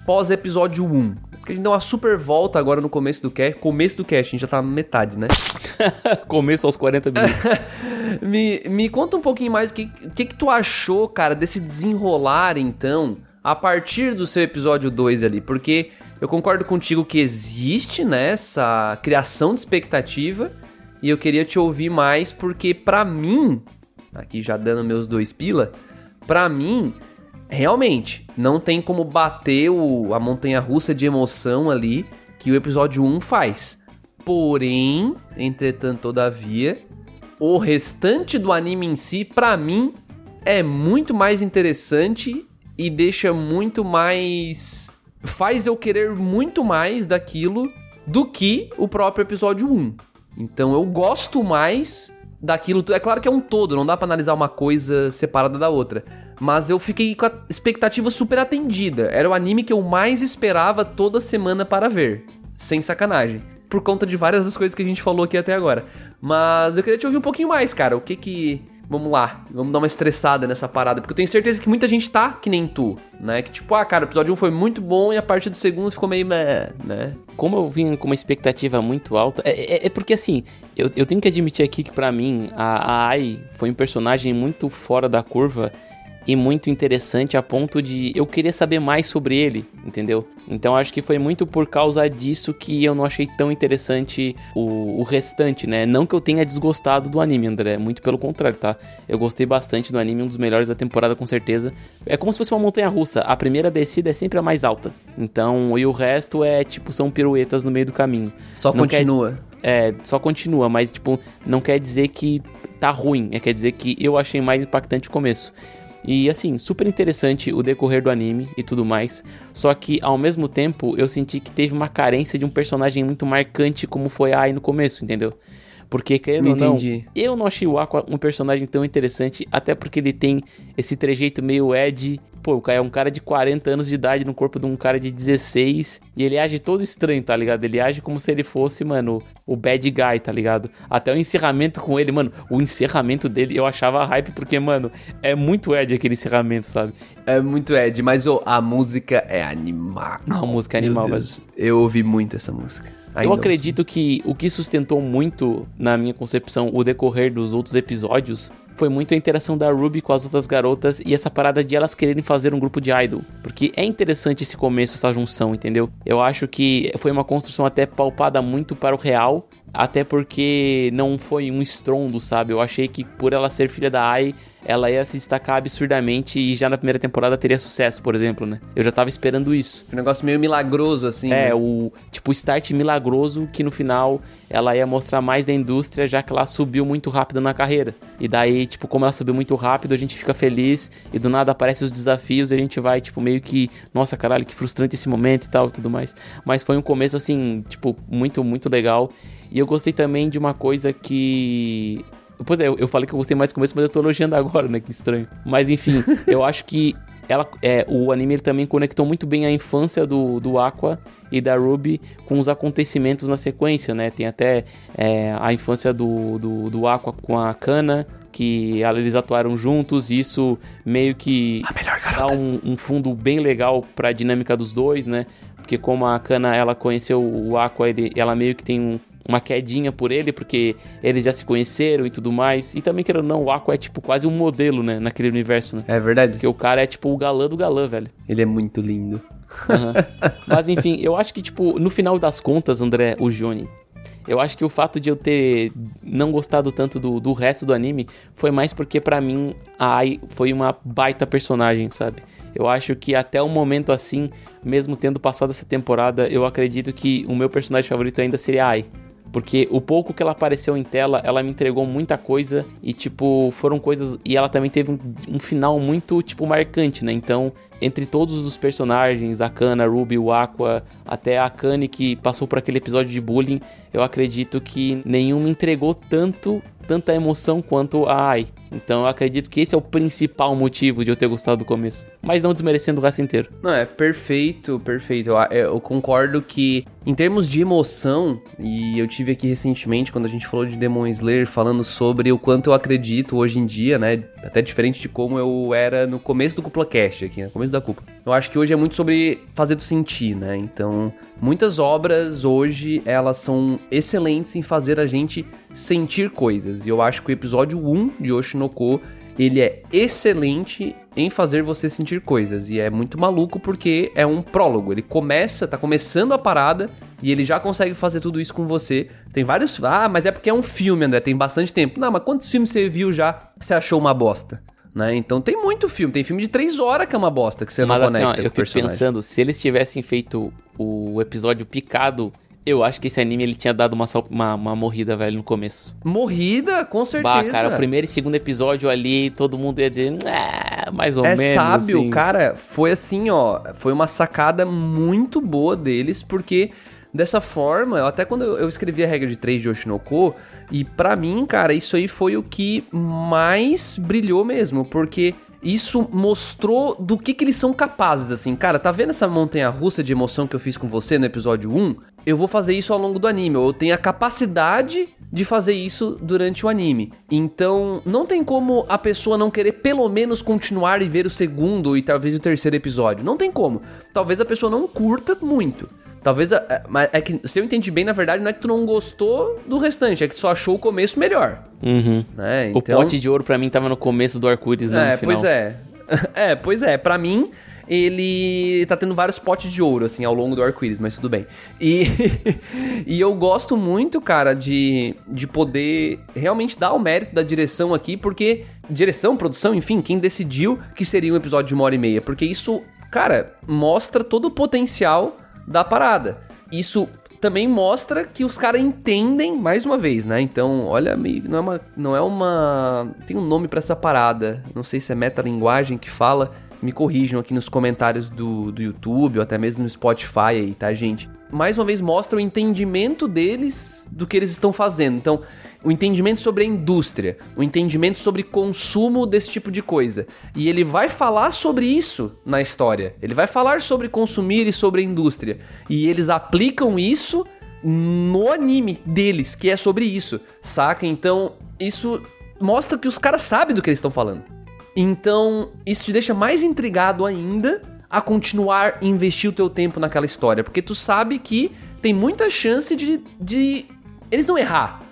pós episódio 1. Porque a gente deu uma super volta agora no começo do cast. Começo do cast, a gente já tá na metade, né? *laughs* Começo aos 40 minutos. *laughs* me, me conta um pouquinho mais o que, que, que tu achou, cara, desse desenrolar, então, a partir do seu episódio 2 ali. Porque eu concordo contigo que existe, né, essa criação de expectativa. E eu queria te ouvir mais, porque para mim, aqui já dando meus dois pila, para mim, realmente, não tem como bater o, a montanha russa de emoção ali que o episódio 1 faz. Porém, entretanto, todavia, o restante do anime em si, para mim, é muito mais interessante e deixa muito mais. faz eu querer muito mais daquilo do que o próprio episódio 1. Então eu gosto mais daquilo. É claro que é um todo, não dá para analisar uma coisa separada da outra. Mas eu fiquei com a expectativa super atendida. Era o anime que eu mais esperava toda semana para ver. Sem sacanagem. Por conta de várias das coisas que a gente falou aqui até agora. Mas eu queria te ouvir um pouquinho mais, cara. O que que vamos lá, vamos dar uma estressada nessa parada, porque eu tenho certeza que muita gente tá que nem tu, né? Que tipo, ah, cara, o episódio 1 foi muito bom e a partir do segundo ficou meio meh, né? Como eu vim com uma expectativa muito alta, é, é, é porque assim, eu, eu, tenho que admitir aqui que para mim a, a Ai foi um personagem muito fora da curva e muito interessante a ponto de eu querer saber mais sobre ele, entendeu? Então acho que foi muito por causa disso que eu não achei tão interessante o, o restante, né? Não que eu tenha desgostado do anime, André, muito pelo contrário, tá? Eu gostei bastante do anime, um dos melhores da temporada com certeza. É como se fosse uma montanha russa, a primeira descida é sempre a mais alta. Então, e o resto é tipo são piruetas no meio do caminho. Só não continua. Quer, é, só continua, mas tipo, não quer dizer que tá ruim, é quer dizer que eu achei mais impactante o começo. E assim, super interessante o decorrer do anime e tudo mais. Só que ao mesmo tempo eu senti que teve uma carência de um personagem muito marcante como foi a Ai no começo, entendeu? Porque, querendo ou não, eu não achei o Aqua um personagem tão interessante, até porque ele tem esse trejeito meio Ed. Pô, o cara é um cara de 40 anos de idade no corpo de um cara de 16. E ele age todo estranho, tá ligado? Ele age como se ele fosse, mano, o bad guy, tá ligado? Até o encerramento com ele, mano, o encerramento dele eu achava hype, porque, mano, é muito Ed aquele encerramento, sabe? É muito Ed, mas oh, a música é animal. a música é animal, velho. Eu ouvi muito essa música. Eu acredito que o que sustentou muito, na minha concepção, o decorrer dos outros episódios foi muito a interação da Ruby com as outras garotas e essa parada de elas quererem fazer um grupo de idol. Porque é interessante esse começo, essa junção, entendeu? Eu acho que foi uma construção até palpada muito para o real, até porque não foi um estrondo, sabe? Eu achei que por ela ser filha da Ai, ela ia se destacar absurdamente e já na primeira temporada teria sucesso, por exemplo, né? Eu já tava esperando isso. Um negócio meio milagroso, assim. É, né? o tipo start milagroso que no final ela ia mostrar mais da indústria, já que ela subiu muito rápido na carreira. E daí, tipo, como ela subiu muito rápido, a gente fica feliz e do nada aparecem os desafios e a gente vai, tipo, meio que, nossa, caralho, que frustrante esse momento e tal e tudo mais. Mas foi um começo, assim, tipo, muito, muito legal. E eu gostei também de uma coisa que Pois é, eu, eu falei que eu gostei mais do começo, mas eu tô elogiando agora, né? Que estranho. Mas enfim, *laughs* eu acho que ela, é, o anime ele também conectou muito bem a infância do, do Aqua e da Ruby com os acontecimentos na sequência, né? Tem até é, a infância do, do, do Aqua com a Kana, que eles atuaram juntos, e isso meio que dá um, um, fundo bem legal para a dinâmica dos dois, né? Porque como a Kana ela conheceu o Aqua, ele, ela meio que tem um, uma quedinha por ele, porque eles já se conheceram e tudo mais. E também, querendo não, o Aqua é tipo quase um modelo, né, naquele universo, né? É verdade. Porque o cara é tipo o galã do galã, velho. Ele é muito lindo. Uhum. *laughs* Mas enfim, eu acho que, tipo, no final das contas, André, o Johnny, eu acho que o fato de eu ter não gostado tanto do, do resto do anime foi mais porque para mim a Ai foi uma baita personagem, sabe? Eu acho que até o momento assim, mesmo tendo passado essa temporada, eu acredito que o meu personagem favorito ainda seria a Ai. Porque o pouco que ela apareceu em tela, ela me entregou muita coisa e, tipo, foram coisas. E ela também teve um, um final muito, tipo, marcante, né? Então, entre todos os personagens, a Kana, Ruby, o Aqua, até a Kanye que passou por aquele episódio de bullying, eu acredito que nenhum me entregou tanto tanta emoção quanto a Ai. Então eu acredito que esse é o principal motivo de eu ter gostado do começo. Mas não desmerecendo o resto inteiro. Não, é perfeito, perfeito. Eu, eu concordo que Em termos de emoção, e eu tive aqui recentemente, quando a gente falou de Demon Slayer, falando sobre o quanto eu acredito hoje em dia, né? Até diferente de como eu era no começo do Cúpula Cast, aqui, no começo da Cúpula. Eu acho que hoje é muito sobre fazer tu sentir, né? Então, muitas obras hoje, elas são excelentes em fazer a gente sentir coisas. E eu acho que o episódio 1 de Oshinoko ele é excelente em fazer você sentir coisas. E é muito maluco porque é um prólogo. Ele começa, tá começando a parada e ele já consegue fazer tudo isso com você. Tem vários. Ah, mas é porque é um filme, André, tem bastante tempo. Não, mas quantos filmes você viu já que você achou uma bosta? Né? Então tem muito filme, tem filme de três horas que é uma bosta que você Mas não assim, conecta ó, eu fico personagem. pensando, se eles tivessem feito o episódio picado, eu acho que esse anime ele tinha dado uma, uma, uma morrida, velho, no começo. Morrida, com certeza. Bah, cara, o primeiro e segundo episódio ali, todo mundo ia dizer, "Ah, mais ou é menos. sábio, assim." cara. Foi assim, ó. Foi uma sacada muito boa deles, porque dessa forma, até quando eu escrevi a regra de 3 de Oshinoko, e pra mim, cara, isso aí foi o que mais brilhou mesmo, porque isso mostrou do que, que eles são capazes, assim. Cara, tá vendo essa montanha russa de emoção que eu fiz com você no episódio 1? Eu vou fazer isso ao longo do anime. Eu tenho a capacidade de fazer isso durante o anime. Então, não tem como a pessoa não querer pelo menos continuar e ver o segundo e talvez o terceiro episódio. Não tem como. Talvez a pessoa não curta muito. Talvez, a- mas é que se eu entendi bem, na verdade, não é que tu não gostou do restante, é que tu só achou o começo melhor, Uhum. né? O pote de ouro pra mim tava no começo do arco-íris, não é, no final. pois é. *laughs* É, pois é. Pra mim, ele tá tendo vários potes de ouro, assim, ao longo do arco-íris, mas tudo bem. E, *laughs* e eu gosto muito, cara, de, de poder realmente dar o mérito da direção aqui, porque direção, produção, enfim, quem decidiu que seria um episódio de uma hora e meia, porque isso, cara, mostra todo o potencial da parada. Isso também mostra que os caras entendem, mais uma vez, né? Então, olha, não é uma. Não é uma. Tem um nome pra essa parada. Não sei se é metalinguagem que fala. Me corrijam aqui nos comentários do, do YouTube ou até mesmo no Spotify aí, tá, gente? Mais uma vez mostra o entendimento deles do que eles estão fazendo. Então, o entendimento sobre a indústria, o entendimento sobre consumo desse tipo de coisa. E ele vai falar sobre isso na história. Ele vai falar sobre consumir e sobre a indústria. E eles aplicam isso no anime deles, que é sobre isso, saca? Então, isso mostra que os caras sabem do que eles estão falando. Então, isso te deixa mais intrigado ainda a continuar a investir o teu tempo naquela história, porque tu sabe que tem muita chance de, de eles não errar.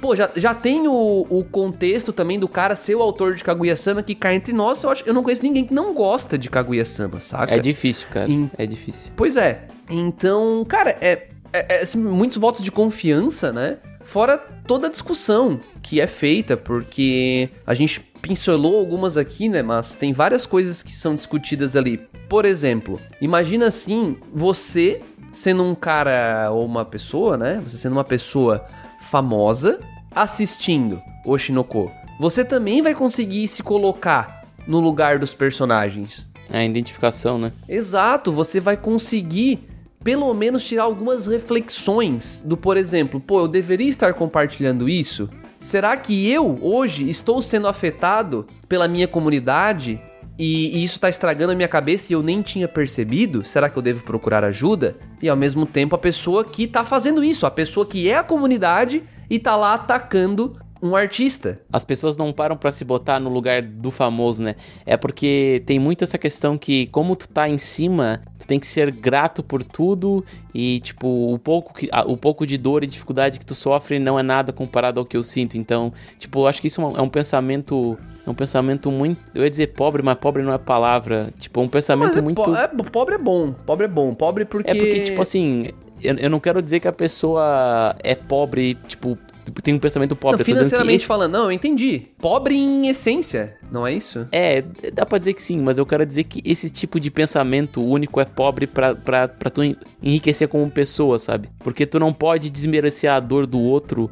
Pô, já, já tem o, o contexto também do cara ser o autor de Kaguya-sama que cai entre nós. Eu, acho, eu não conheço ninguém que não gosta de Kaguya-sama, saca? É difícil, cara. É difícil. Pois é. Então, cara, é, é- é, assim, muitos votos de confiança, né? Fora toda a discussão que é feita, porque a gente pincelou algumas aqui, né? Mas tem várias coisas que são discutidas ali. Por exemplo, imagina assim, você sendo um cara ou uma pessoa, né? Você sendo uma pessoa famosa assistindo Oshinoko. Você também vai conseguir se colocar no lugar dos personagens. É a identificação, né? Exato, você vai conseguir pelo menos tirar algumas reflexões do, por exemplo, pô, eu deveria estar compartilhando isso? Será que eu hoje estou sendo afetado pela minha comunidade e, e isso está estragando a minha cabeça e eu nem tinha percebido? Será que eu devo procurar ajuda? E ao mesmo tempo a pessoa que tá fazendo isso, a pessoa que é a comunidade e tá lá atacando um artista. As pessoas não param pra se botar no lugar do famoso, né? É porque tem muito essa questão que, como tu tá em cima, tu tem que ser grato por tudo e, tipo, o pouco, que, o pouco de dor e dificuldade que tu sofre não é nada comparado ao que eu sinto. Então, tipo, eu acho que isso é um, é um pensamento. É um pensamento muito. Eu ia dizer pobre, mas pobre não é palavra. Tipo, é um pensamento é muito. po- é, pobre é bom, pobre é bom, pobre porque... É porque, tipo assim, eu, eu não quero dizer que a pessoa é pobre, tipo, tem um pensamento pobre. Não, financeiramente esse- falando, não, eu entendi. Pobre em essência, não é isso? É, dá pra dizer que sim, mas eu quero dizer que esse tipo de pensamento único é pobre pra, pra, pra tu en- enriquecer como pessoa, sabe? Porque tu não pode desmerecer a dor do outro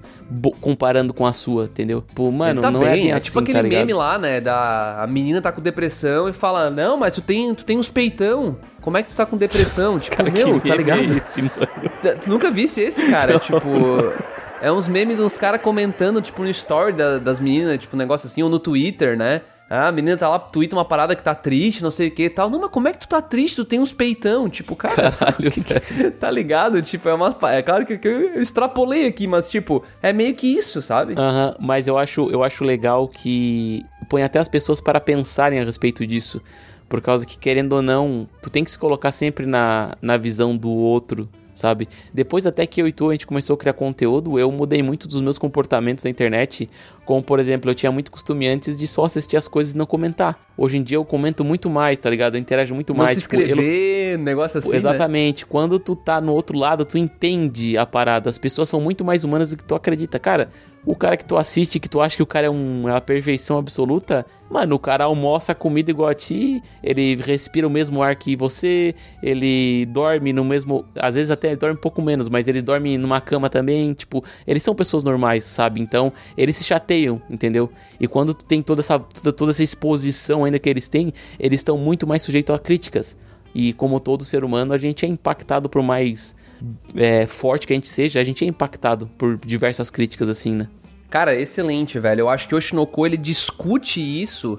comparando com a sua, entendeu? Pô, mano, tá não bem, é bem é assim, tipo aquele tá meme lá, né, da a menina tá com depressão e fala, não, mas tu tem, tu tem uns peitão, como é que tu tá com depressão? *laughs* Tipo, Cara, meu, tá ligado? é esse, Tu nunca visse esse, cara? *laughs* tipo. É uns memes de uns caras comentando, tipo, no story da- das meninas, tipo, um negócio assim, ou no Twitter, né? Ah, a menina tá lá, twitta uma parada que tá triste, não sei o que e tal. Não, mas como é que tu tá triste? Tu tem uns peitão. Tipo, cara, Caralho, *laughs* que- que- *laughs* tá ligado? Tipo, é uma. É claro que, que eu extrapolei aqui, mas, tipo, é meio que isso, sabe? Aham, mas eu acho, eu acho legal que põe até as pessoas para pensarem a respeito disso. Por causa que, querendo ou não, tu tem que se colocar sempre na, na visão do outro, sabe? Depois até que eu e tu, a gente começou a criar conteúdo, eu mudei muito dos meus comportamentos na internet. Como, por exemplo, eu tinha muito costume antes de só assistir as coisas e não comentar. Hoje em dia eu comento muito mais, tá ligado? Eu interajo muito Não mais. se tipo, eu- inscrever, negócio assim. né? Exatamente. Quando tu tá no outro lado, tu entende a parada. As pessoas são muito mais humanas do que tu acredita. Cara, o cara que tu assiste, que tu acha que o cara é, um, é uma perfeição absoluta, mano, o cara almoça comida igual a ti, ele respira o mesmo ar que você, ele dorme no mesmo. Às vezes até dorme um pouco menos, mas eles dormem numa cama também. Tipo, eles são pessoas normais, sabe? Então, eles se chateiam, entendeu? E quando tem toda essa, toda, toda essa exposição ainda que eles têm, eles estão muito mais sujeitos a críticas. E como todo ser humano, a gente é impactado por mais é, forte que a gente seja, a gente é impactado por diversas críticas assim, né? Cara, excelente, velho. Eu acho que o Oshinoko, ele discute isso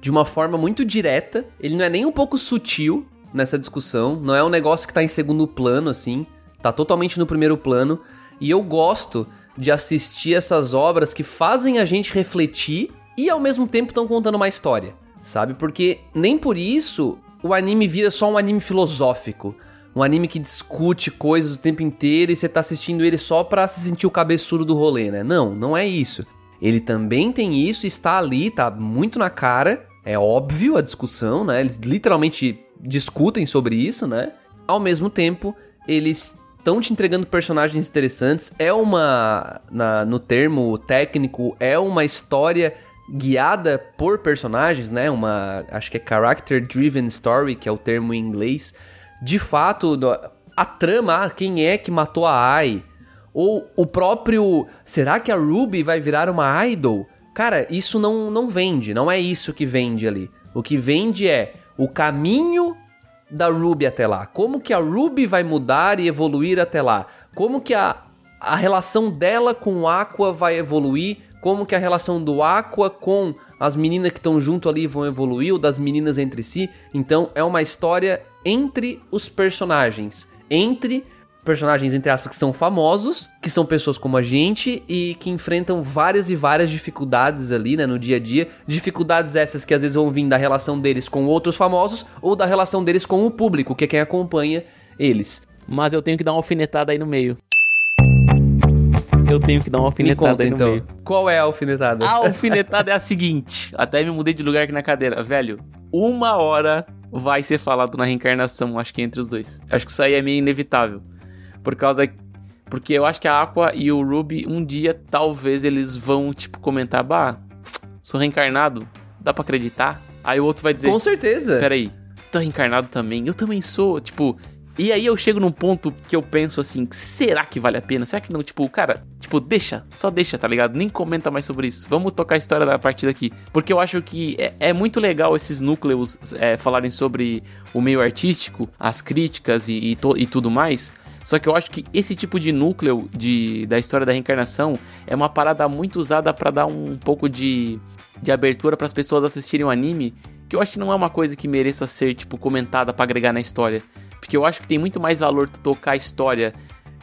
de uma forma muito direta. Ele não é nem um pouco sutil nessa discussão. Não é um negócio que tá em segundo plano, assim. Tá totalmente no primeiro plano. E eu gosto de assistir essas obras que fazem a gente refletir e ao mesmo tempo estão contando uma história, sabe? Porque nem por isso o anime vira só um anime filosófico. Um anime que discute coisas o tempo inteiro e você tá assistindo ele só pra se sentir o cabeçudo do rolê, né? Não, não é isso. Ele também tem isso, está ali, tá muito na cara. É óbvio a discussão, né? Eles literalmente discutem sobre isso, né? Ao mesmo tempo, eles estão te entregando personagens interessantes. É uma, na- no termo técnico, é uma história guiada por personagens, né? Uma, acho que é character driven story, que é o termo em inglês. De fato, a trama, ah, quem é que matou a Ai? Ou o próprio, será que a Ruby vai virar uma idol? Cara, isso não, não vende, não é isso que vende ali. O que vende é o caminho da Ruby até lá. Como que a Ruby vai mudar e evoluir até lá? Como que a, a relação dela com o Aqua vai evoluir? Como que a relação do Aqua com as meninas que estão junto ali vão evoluir, ou das meninas entre si? Então é uma história entre os personagens, entre personagens, entre aspas, que são famosos, que são pessoas como a gente e que enfrentam várias e várias dificuldades ali, né, no dia a dia. Dificuldades essas que às vezes vão vir da relação deles com outros famosos ou da relação deles com o público, que é quem acompanha eles. Mas eu tenho que dar uma alfinetada aí no meio. Eu tenho que dar uma alfinetada conta aí no então, meio. qual é a alfinetada? A alfinetada é a seguinte. Até me mudei de lugar aqui na cadeira. Velho, uma hora vai ser falado na reencarnação, acho que entre os dois. Acho que isso aí é meio inevitável. Por causa. Porque eu acho que a Aqua e o Ruby, um dia, talvez eles vão, tipo, comentar: Bah, sou reencarnado, dá pra acreditar? Aí o outro vai dizer: Com certeza. Peraí, tô reencarnado também? Eu também sou, tipo. E aí eu chego num ponto que eu penso assim, será que vale a pena? Será que não? Tipo, cara, tipo, deixa, só deixa, tá ligado? Nem comenta mais sobre isso. Vamos tocar a história da partida aqui. Porque eu acho que é, é muito legal esses núcleos é, falarem sobre o meio artístico, as críticas e, e, to- e tudo mais. Só que eu acho que esse tipo de núcleo de, da história da reencarnação é uma parada muito usada pra dar um pouco de, de abertura para as pessoas assistirem o anime, que eu acho que não é uma coisa que mereça ser tipo comentada pra agregar na história, porque eu acho que tem muito mais valor tu tocar a história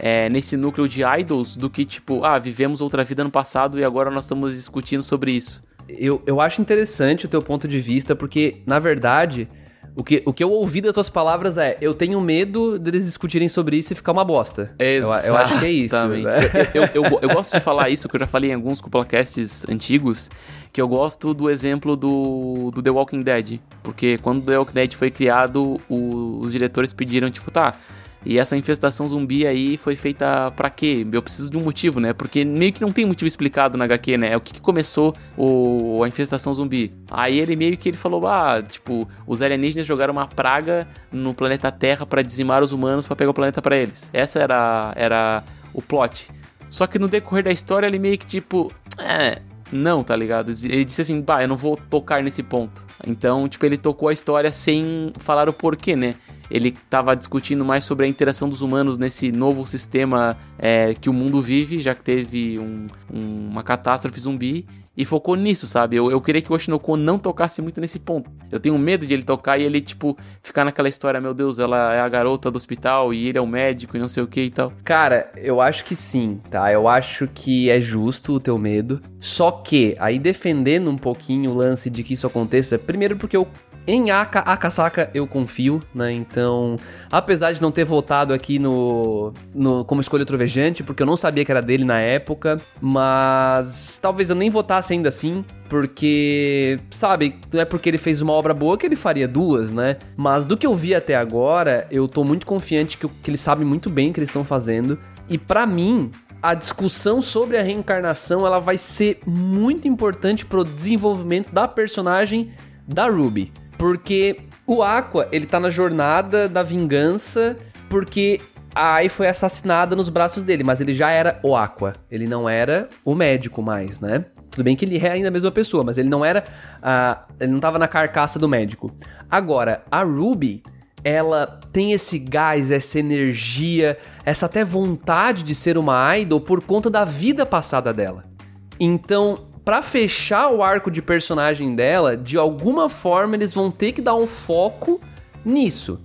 é, nesse núcleo de idols do que tipo, ah, vivemos outra vida no passado e agora nós estamos discutindo sobre isso. Eu, eu acho interessante o teu ponto de vista, porque, na verdade, o que, o que eu ouvi das tuas palavras é: eu tenho medo deles discutirem sobre isso e ficar uma bosta. Eu, eu acho que é isso. Exatamente. né? Eu, eu, eu- eu gosto de falar isso, que eu já falei em alguns podcasts antigos, que eu gosto do exemplo do, do The Walking Dead. Porque quando The Walking Dead foi criado, o- os diretores pediram, tipo, tá. E essa infestação zumbi aí foi feita pra quê? Eu preciso de um motivo, né? Porque meio que não tem motivo explicado na HQ, né? É o que, que começou o, a infestação zumbi. Aí ele meio que ele falou, ah, tipo, os alienígenas jogaram uma praga no planeta Terra pra dizimar os humanos pra pegar o planeta pra eles. Essa era, era o plot. Só que no decorrer da história ele meio que tipo, é, não, tá ligado? Ele disse assim, bah, eu não vou tocar nesse ponto. Então, tipo, ele tocou a história sem falar o porquê, né? Ele tava discutindo mais sobre a interação dos humanos nesse novo sistema é, que o mundo vive, já que teve um- um- uma catástrofe zumbi. e focou nisso, sabe? Eu, eu queria que o Oshinoko não tocasse muito nesse ponto. Eu tenho medo de ele tocar e ele, tipo, ficar naquela história, meu Deus, ela é a garota do hospital e ele é o médico e não sei o que e tal. Cara, eu acho que sim, tá? Eu acho que é justo o teu medo. Só que, aí defendendo um pouquinho o lance de que isso aconteça, primeiro porque eu em Aka, Akasaka eu confio, né? Então, apesar de não ter votado aqui no, no como escolha trovejante, porque eu não sabia que era dele na época, mas talvez eu nem votasse ainda assim, porque, sabe, não é porque ele fez uma obra boa que ele faria duas, né? Mas do que eu vi até agora, eu tô muito confiante que, que eles sabem muito bem o que eles estão fazendo. E para mim, a discussão sobre a reencarnação ela vai ser muito importante pro desenvolvimento da personagem da Ruby. Porque o Aqua, ele tá na jornada da vingança porque a Ai foi assassinada nos braços dele, mas ele já era o Aqua. Ele não era o médico mais, né? Tudo bem que ele é ainda a mesma pessoa, mas ele não era. Uh, ele não tava na carcaça do médico. Agora, a Ruby, ela tem esse gás, essa energia, essa até vontade de ser uma idol por conta da vida passada dela. Então, para fechar o arco de personagem dela, de alguma forma eles vão ter que dar um foco nisso.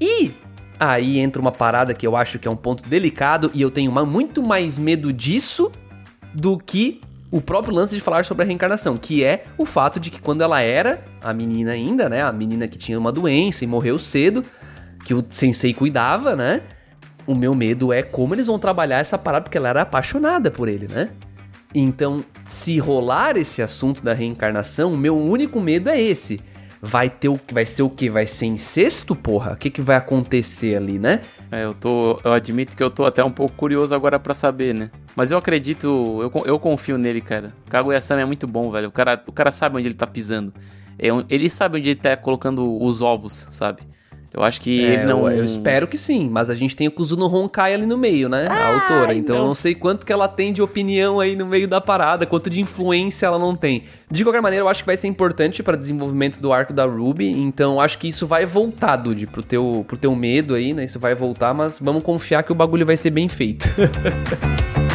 E aí entra uma parada que eu acho que é um ponto delicado e eu tenho uma, muito mais medo disso do que o próprio lance de falar sobre a reencarnação, que é o fato de que quando ela era a menina ainda, né, a menina que tinha uma doença e morreu cedo, que o sensei cuidava, né? O meu medo é como eles vão trabalhar essa parada porque ela era apaixonada por ele, né? Então, se rolar esse assunto da reencarnação, meu único medo é esse. Vai ter o vai ser o que? Vai ser incesto, porra? O que, que vai acontecer ali, né? É, eu tô. Eu admito que eu tô até um pouco curioso agora para saber, né? Mas eu acredito, eu, eu confio nele, cara. Kaguya-sama é muito bom, velho. O cara, o cara sabe onde ele tá pisando. É, ele sabe onde ele tá colocando os ovos, sabe? Eu acho que é, ele não. Eu, eu, espero que sim, mas a gente tem o Kuzuno Honkai ali no meio, né? a autora. Então não. eu não sei quanto que ela tem de opinião aí no meio da parada, quanto de influência ela não tem. De qualquer maneira, eu acho que vai ser importante para desenvolvimento do arco da Ruby. Então acho que isso vai voltar, Dude, pro teu, pro teu medo aí, né? Isso vai voltar, mas vamos confiar que o bagulho vai ser bem feito. *laughs*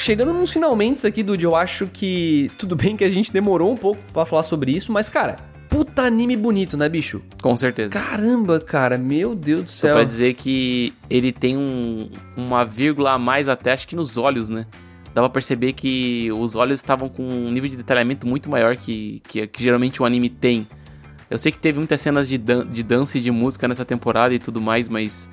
chegando nos finalmente aqui, Dude, eu acho que tudo bem que a gente demorou um pouco para falar sobre isso, mas cara, puta anime bonito, né, bicho? Com certeza. Caramba, cara, meu Deus do céu. Só pra dizer que ele tem um, uma vírgula a mais até, acho que nos olhos, né? Dá pra perceber que os olhos estavam com um nível de detalhamento muito maior que, que, que geralmente o anime tem. Eu sei que teve muitas cenas de, dan de dança e de música nessa temporada e tudo mais, mas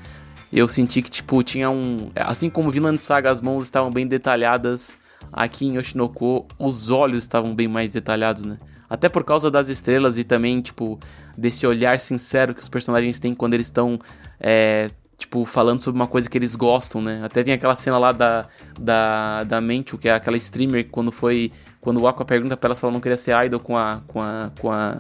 eu senti que, tipo, tinha um. Assim como Vinland Saga, as mãos estavam bem detalhadas. Aqui em Oshinoko, os olhos estavam bem mais detalhados, né? Até por causa das estrelas e também, tipo, desse olhar sincero que os personagens têm quando eles estão, é, tipo, falando sobre uma coisa que eles gostam, né? Até tem aquela cena lá da, da, da Menchu, que é aquela streamer, quando foi. Quando o Aqua pergunta pra ela se ela não queria ser idol com a. com a. com a,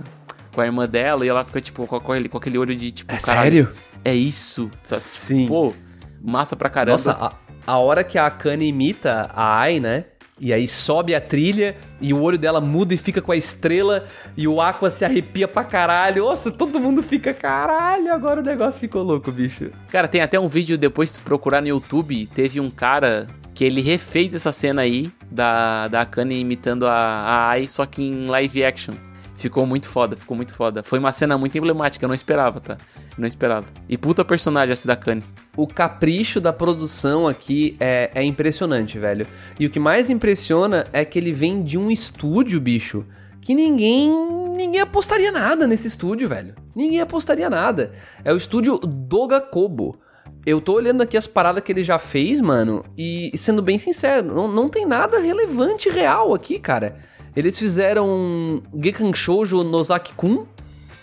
com a irmã dela, e ela fica, tipo, com aquele, com aquele olho de tipo. É sério? É isso. Tá? Sim. Pô, massa pra caramba. Nossa, a, a hora que a Akane imita a Ai, né? E aí sobe a trilha e o olho dela muda e fica com a estrela e o Aqua se arrepia pra caralho. Nossa, todo mundo fica caralho, agora o negócio ficou louco, bicho. Cara, tem até um vídeo depois se procurar no YouTube, teve um cara que ele refez essa cena aí da, da Akane imitando a, a Ai, só que em live action. Ficou muito foda, ficou muito foda. Foi uma cena muito emblemática, eu não esperava, tá? Não esperava. E puta personagem essa da Kanye. O capricho da produção aqui é, é impressionante, velho. E o que mais impressiona é que ele vem de um estúdio, bicho, que ninguém ninguém apostaria nada nesse estúdio, velho. Ninguém apostaria nada. É o estúdio Doga Kobo. Eu tô olhando aqui as paradas que ele já fez, mano, e sendo bem sincero, não, não tem nada relevante real aqui, cara. Eles fizeram Gekan Shoujo Nozaki-kun.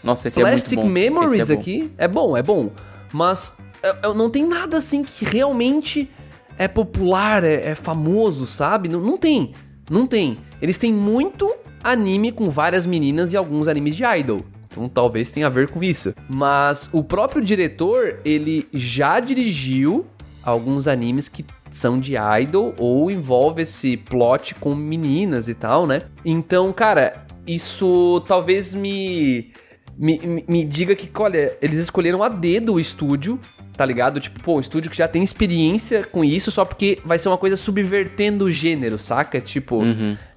Nossa, esse Plastic é muito bom. Memories é bom. aqui. É bom, é bom. Mas eu, não tem nada assim que realmente é popular, é, é famoso, sabe? Não, não tem. Não tem. Eles têm muito anime com várias meninas e alguns animes de idol. Então talvez tenha a ver com isso. Mas o próprio diretor, ele já dirigiu alguns animes que são de idol ou envolve esse plot com meninas e tal, né? Então, cara, isso talvez me me, me diga que, olha, eles escolheram a dedo o estúdio tá ligado? Tipo, pô, um estúdio que já tem experiência com isso, só porque vai ser uma coisa subvertendo o gênero, saca? Tipo,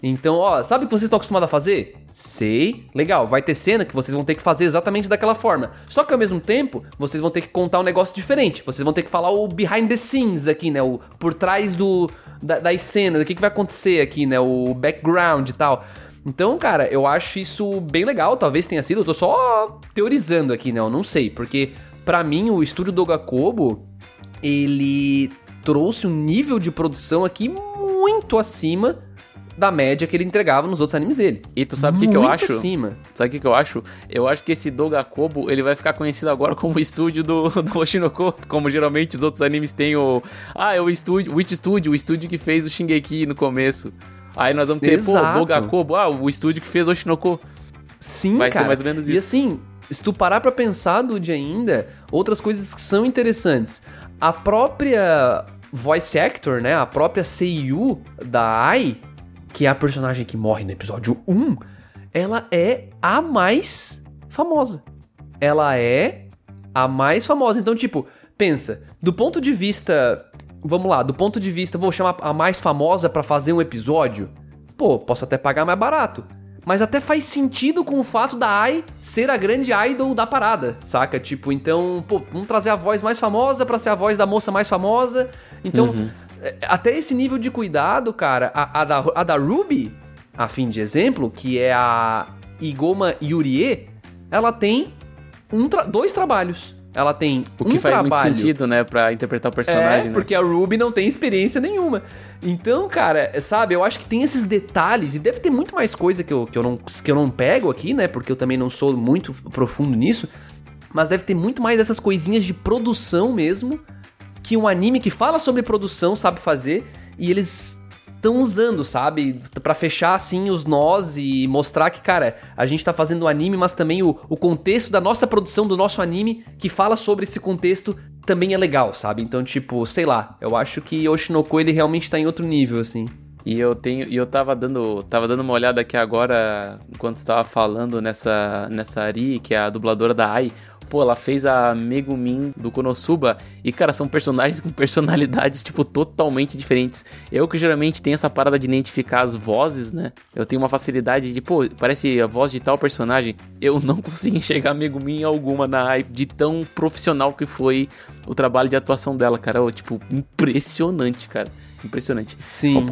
então, ó, sabe o que vocês estão acostumados a fazer? Sei, legal, vai ter cena que vocês vão ter que fazer exatamente daquela forma. Só que ao mesmo tempo, vocês vão ter que contar um negócio diferente. Vocês vão ter que falar o behind the scenes aqui, né? O por trás do da, das cenas, o que, que vai acontecer aqui, né? O background e tal. Então, cara, eu acho isso bem legal. Talvez tenha sido, eu tô só teorizando aqui, né? Eu não sei, porque pra mim o estúdio Dogakobo, ele trouxe um nível de produção aqui muito acima da média que ele entregava nos outros animes dele. E tu sabe o que, que eu Muito acho? acima. Sabe o que, que eu acho? Eu acho que esse Dogakobo, ele vai ficar conhecido agora como o estúdio do, *laughs* do Oshinoko, como geralmente os outros animes têm o... Ah, é o estúdio, o Witch Studio, o estúdio que fez o Shingeki no começo. Aí nós vamos ter, Exato. pô, Dogakobo, ah, o estúdio que fez Oshinoko. Sim, Vai ser cara. mais ou menos E isso. assim, se tu parar pra pensar, Dude, ainda, outras coisas que são interessantes. A própria voice actor, né? A própria Seiyu da Ai, que é a personagem que morre no episódio 1, ela é a mais famosa. Ela é a mais famosa. Então, tipo, pensa, do ponto de vista. Vamos lá, do ponto de vista, vou chamar a mais famosa pra fazer um episódio. Pô, posso até pagar mais barato. Mas até faz sentido com o fato da Ai ser a grande idol da parada, saca? Tipo, então, pô, vamos trazer a voz mais famosa pra ser a voz da moça mais famosa. Então, é, até esse nível de cuidado, cara, a, a da, a da Ruby, a fim de exemplo, que é a Igoma Yurie, ela tem um tra- dois trabalhos. Ela tem O que um faz muito trabalho sentido, né, pra interpretar o personagem, é, né? porque a Ruby não tem experiência nenhuma. Então, cara, é, sabe, eu acho que tem esses detalhes, e deve ter muito mais coisa que eu, que eu, não, que eu não pego aqui, né? Porque eu também não sou muito profundo nisso. Mas deve ter muito mais essas coisinhas de produção mesmo, que um anime que fala sobre produção sabe fazer, e eles estão usando, sabe? Pra fechar assim os nós e mostrar que, cara, a gente tá fazendo anime, mas também o, o contexto da nossa produção, do nosso anime, que fala sobre esse contexto, também é legal, sabe? Então, tipo, sei lá, eu acho que Oshinoko ele realmente tá em outro nível, assim. E eu tenho, e eu tava dando, tava dando uma olhada aqui agora enquanto estava falando nessa nessa Ari, que é a dubladora da Ai. Pô, ela fez a Megumin do Konosuba e cara, são personagens *laughs* com personalidades tipo totalmente diferentes. Eu que geralmente tenho essa parada de identificar as vozes, né? Eu tenho uma facilidade de, pô, parece a voz de tal personagem. Eu *laughs* não consigo enxergar Megumin alguma na Ai de tão profissional que foi o trabalho de atuação dela, cara. Ô, tipo, impressionante, cara. Impressionante. Sim.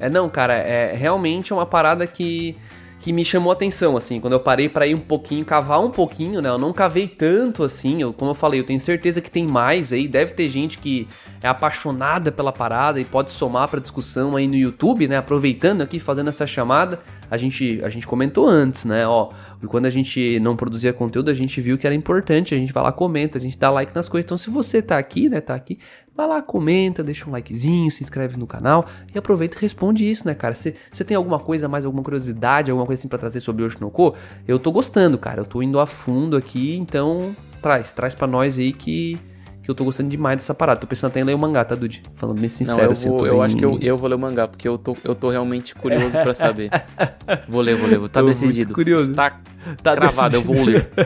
É, não, cara, é realmente uma parada que, que me chamou atenção, assim, quando eu parei pra ir um pouquinho, cavar um pouquinho, né? Eu não cavei tanto, assim, eu, como eu falei, eu tenho certeza que tem mais aí, deve ter gente que é apaixonada pela parada e pode somar pra discussão aí no YouTube, né? Aproveitando aqui, fazendo essa chamada, a gente, a gente comentou antes, né? Ó, quando a gente não produzia conteúdo, a gente viu que era importante, a gente vai lá, comenta, a gente dá like nas coisas. Então, se você tá aqui, né, tá aqui, vai lá, comenta, deixa um likezinho, se inscreve no canal e aproveita e responde isso, né, cara? Você tem alguma coisa, mais alguma curiosidade, alguma coisa assim pra trazer sobre o Oshinoko, eu tô gostando, cara. Eu tô indo a fundo aqui, então traz, traz pra nós aí que, que eu tô gostando demais dessa parada. Tô pensando até em ler o mangá, tá, Dude? Falando bem sincero, Não, eu, assim, vou, eu bem- acho que eu, eu vou ler o mangá, porque eu tô, eu tô realmente curioso pra saber. *laughs* vou ler, vou ler. Tá Tô decidido. curioso. Está Tá cravado, eu vou ler. *laughs*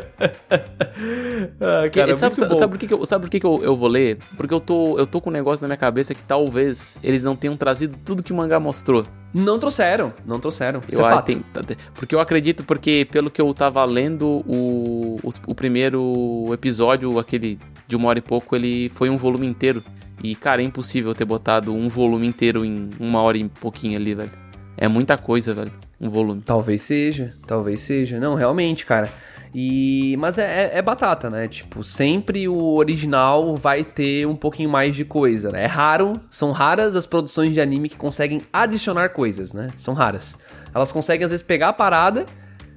ah, cara, sabe, bom. sabe por que, que eu, sabe por que, que eu, eu vou ler? Porque eu tô, eu tô com um negócio na minha cabeça que talvez eles não tenham trazido tudo que o mangá mostrou. Não trouxeram, não trouxeram. Isso Eu, é fato. tem- tá- porque eu acredito, porque pelo que eu tava lendo, o, os- o primeiro episódio, aquele de uma hora e pouco, ele foi um volume inteiro. E, cara, é impossível ter botado um volume inteiro em uma hora e pouquinho ali, velho. É muita coisa, velho. Um volume. Talvez seja, talvez seja. Não, realmente, cara. E mas é, é- é batata, né? Tipo, sempre o original vai ter um pouquinho mais de coisa, né? É raro, são raras as produções de anime que conseguem adicionar coisas, né? São raras. Elas conseguem às vezes pegar a parada,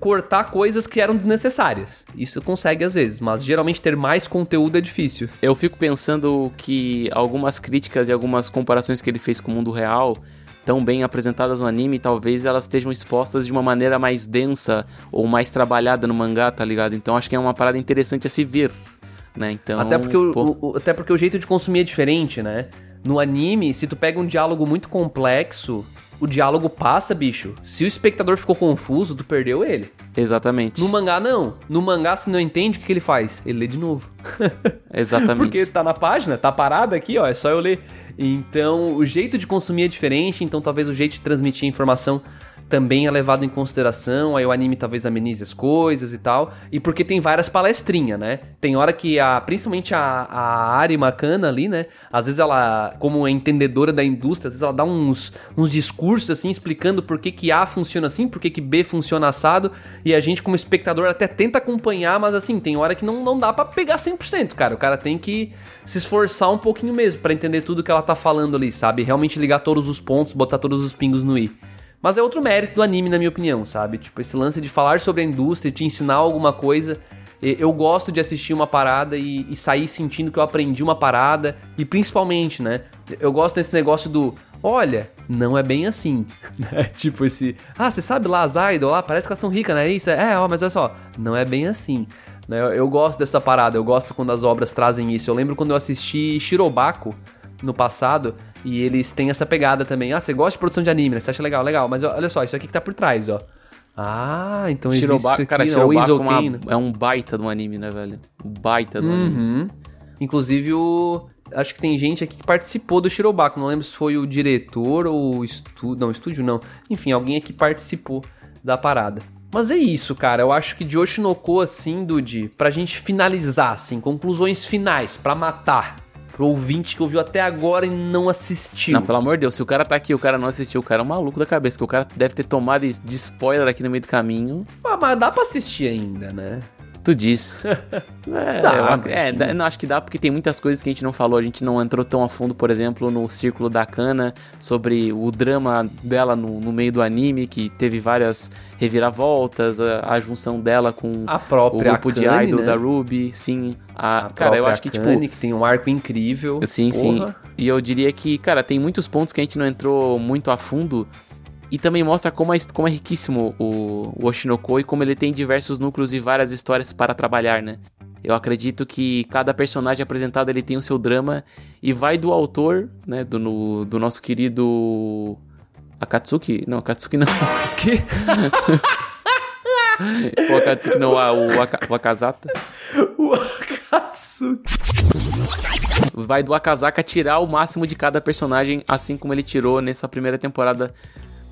cortar coisas que eram desnecessárias. Isso consegue às vezes, mas geralmente ter mais conteúdo é difícil. Eu fico pensando que algumas críticas e algumas comparações que ele fez com o mundo real, tão bem apresentadas no anime, talvez elas estejam expostas de uma maneira mais densa ou mais trabalhada no mangá, tá ligado? Então acho que é uma parada interessante a se ver, né? Então, Até porque, o, o- até porque o jeito de consumir é diferente, né? No anime, se tu pega um diálogo muito complexo, o diálogo passa, bicho. Se o espectador ficou confuso, tu perdeu ele. Exatamente. No mangá, não. No mangá, se não entende, o que, que ele faz? Ele lê de novo. *laughs* Exatamente. Porque tá na página, tá parado aqui, ó. É só eu ler. Então, o jeito de consumir é diferente, então talvez o jeito de transmitir a informação também é levado em consideração, aí o anime talvez amenize as coisas e tal, e porque tem várias palestrinhas, né? Tem hora que a, principalmente a, a Ari Makana ali, né? Às vezes ela, como é entendedora da indústria, às vezes ela dá uns, uns discursos assim, explicando por que que A funciona assim, por que que B funciona assado, e a gente como espectador até tenta acompanhar, mas assim, tem hora que não, não dá para pegar 100%, cara, o cara tem que se esforçar um pouquinho mesmo para entender tudo que ela tá falando ali, sabe? Realmente ligar todos os pontos, botar todos os pingos no i. Mas é outro mérito do anime, na minha opinião, sabe? Tipo, esse lance de falar sobre a indústria, te ensinar alguma coisa. Eu gosto de assistir uma parada e, e, sair sentindo que eu aprendi uma parada. E principalmente, né? Eu gosto desse negócio do. Olha, não é bem assim. *laughs* Né? tipo esse. Ah, você sabe lá as idols lá? Parece que elas são ricas, né? Isso é, ó, mas olha só. Não é bem assim. Né? Eu, eu gosto dessa parada. Eu gosto quando as obras trazem isso. Eu lembro quando eu assisti Shirobako no passado. E eles têm essa pegada também. Ah, você gosta de produção de anime, né? Você acha legal, legal. Mas olha só, isso aqui que tá por trás, ó. Ah, então existe Shirobako, isso aqui, cara, né? Shirobako O é, uma- né? é um baita de um anime, né, velho? Um baita de um anime. Uhum. Inclusive o... Acho que tem gente aqui que participou do Shirobako. Não lembro se foi o diretor ou o estúdio... Não, estúdio não. Enfim, alguém aqui participou da parada. Mas é isso, cara. Eu acho que de Oshinoko, assim, Dude, pra gente finalizar, assim, conclusões finais, pra matar. Pro ouvinte que ouviu até agora e não assistiu. Não, pelo amor de Deus, se o cara tá aqui e o cara não assistiu, o cara é um maluco da cabeça, que o cara deve ter tomado de de spoiler aqui no meio do caminho. Ah, mas dá pra assistir ainda, né? Tu diz. *laughs* É, Dá, eu é, sim. dá- não, acho que dá porque tem muitas coisas que a gente não falou. A gente não entrou tão a fundo, por exemplo, no Círculo da Cana, sobre o drama dela no, no meio do anime, que teve várias reviravoltas, a, a junção dela com A o própria grupo de Akane, idol né? da Ruby, sim. A, A cara, eu acho que, tipo, Akane, que tem um arco incrível. Sim, sim. Porra. E eu diria que, cara, tem muitos pontos que a gente não entrou muito a fundo. E também mostra como é, como é riquíssimo o, o Oshinoko e como ele tem diversos núcleos e várias histórias para trabalhar, né? Eu acredito que cada personagem apresentado ele tem o seu drama e vai do autor, né? Do, no- do nosso querido Akatsuki. Não, Akatsuki não. *laughs* Que? *laughs* o Akatsuki não, ah, o, Aka, o Akazata. o Akatsuki. vai do Akazaka tirar o máximo de cada personagem, assim como ele tirou nessa primeira temporada,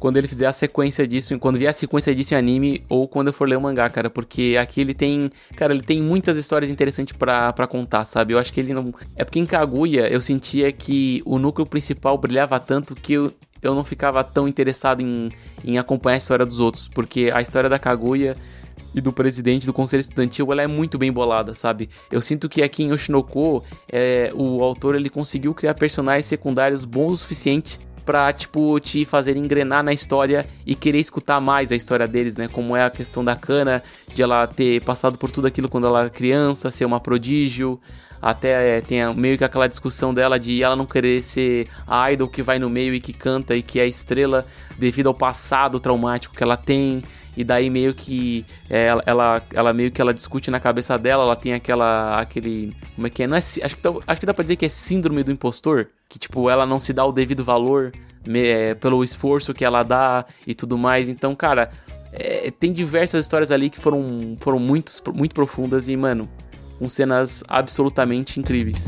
quando ele fizer a sequência disso, quando vier a sequência disso em anime, ou quando eu for ler o mangá, cara, porque aqui ele tem, cara, ele tem muitas histórias interessantes pra contar, sabe? Eu acho que ele não... É porque em Kaguya eu sentia que o núcleo principal brilhava tanto que eu, eu não ficava tão interessado em, em acompanhar a história dos outros, porque a história da Kaguya e do presidente do conselho estudantil, ela é muito bem bolada, sabe? Eu sinto que aqui em Oshinoko, é, o autor ele conseguiu criar personagens secundários bons o suficiente pra, tipo, te fazer engrenar na história e querer escutar mais a história deles, né? Como é a questão da Kana, de ela ter passado por tudo aquilo quando ela era criança, ser uma prodígio, até é, tem meio que aquela discussão dela de ela não querer ser a idol que vai no meio e que canta e que é estrela devido ao passado traumático que ela tem. E daí meio que é, ela, ela, meio que ela discute na cabeça dela, ela tem aquela aquele, como é que é? Não é acho que dá- acho que dá pra dizer que é síndrome do impostor, que tipo ela não se dá o devido valor me- é, pelo esforço que ela dá e tudo mais. Então, cara, é, tem diversas histórias ali que foram foram muito muito profundas e, mano, com cenas absolutamente incríveis.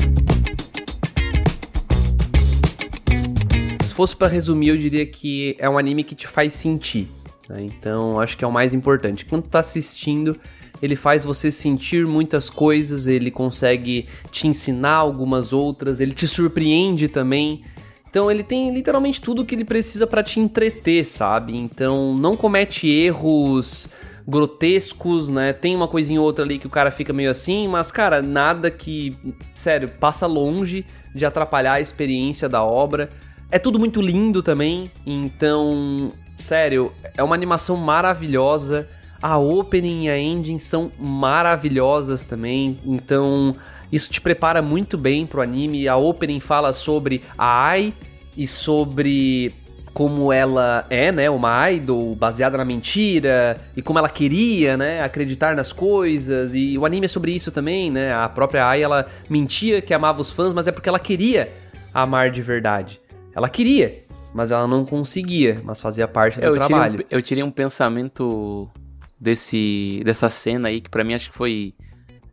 Se fosse pra resumir, eu diria que é um anime que te faz sentir. Né? Então, acho que é o mais importante. Quando tá assistindo, ele faz você sentir muitas coisas, ele consegue te ensinar algumas outras, ele te surpreende também. Então, ele tem literalmente tudo que ele precisa pra te entreter, sabe? Então, não comete erros grotescos, né? Tem uma coisinha ou outra ali que o cara fica meio assim, mas, cara, nada que, sério, passa longe de atrapalhar a experiência da obra. É tudo muito lindo também, então, sério, é uma animação maravilhosa. A opening e a ending são maravilhosas também, então isso te prepara muito bem pro anime. A opening fala sobre a Ai e sobre como ela é, né, uma idol baseada na mentira e como ela queria, né, acreditar nas coisas. E o anime é sobre isso também, né? A própria Ai ela mentia que amava os fãs, mas é porque ela queria amar de verdade. Ela queria, mas ela não conseguia, mas fazia parte do eu trabalho. Tirei um, eu tirei um pensamento desse dessa cena aí que para mim acho que foi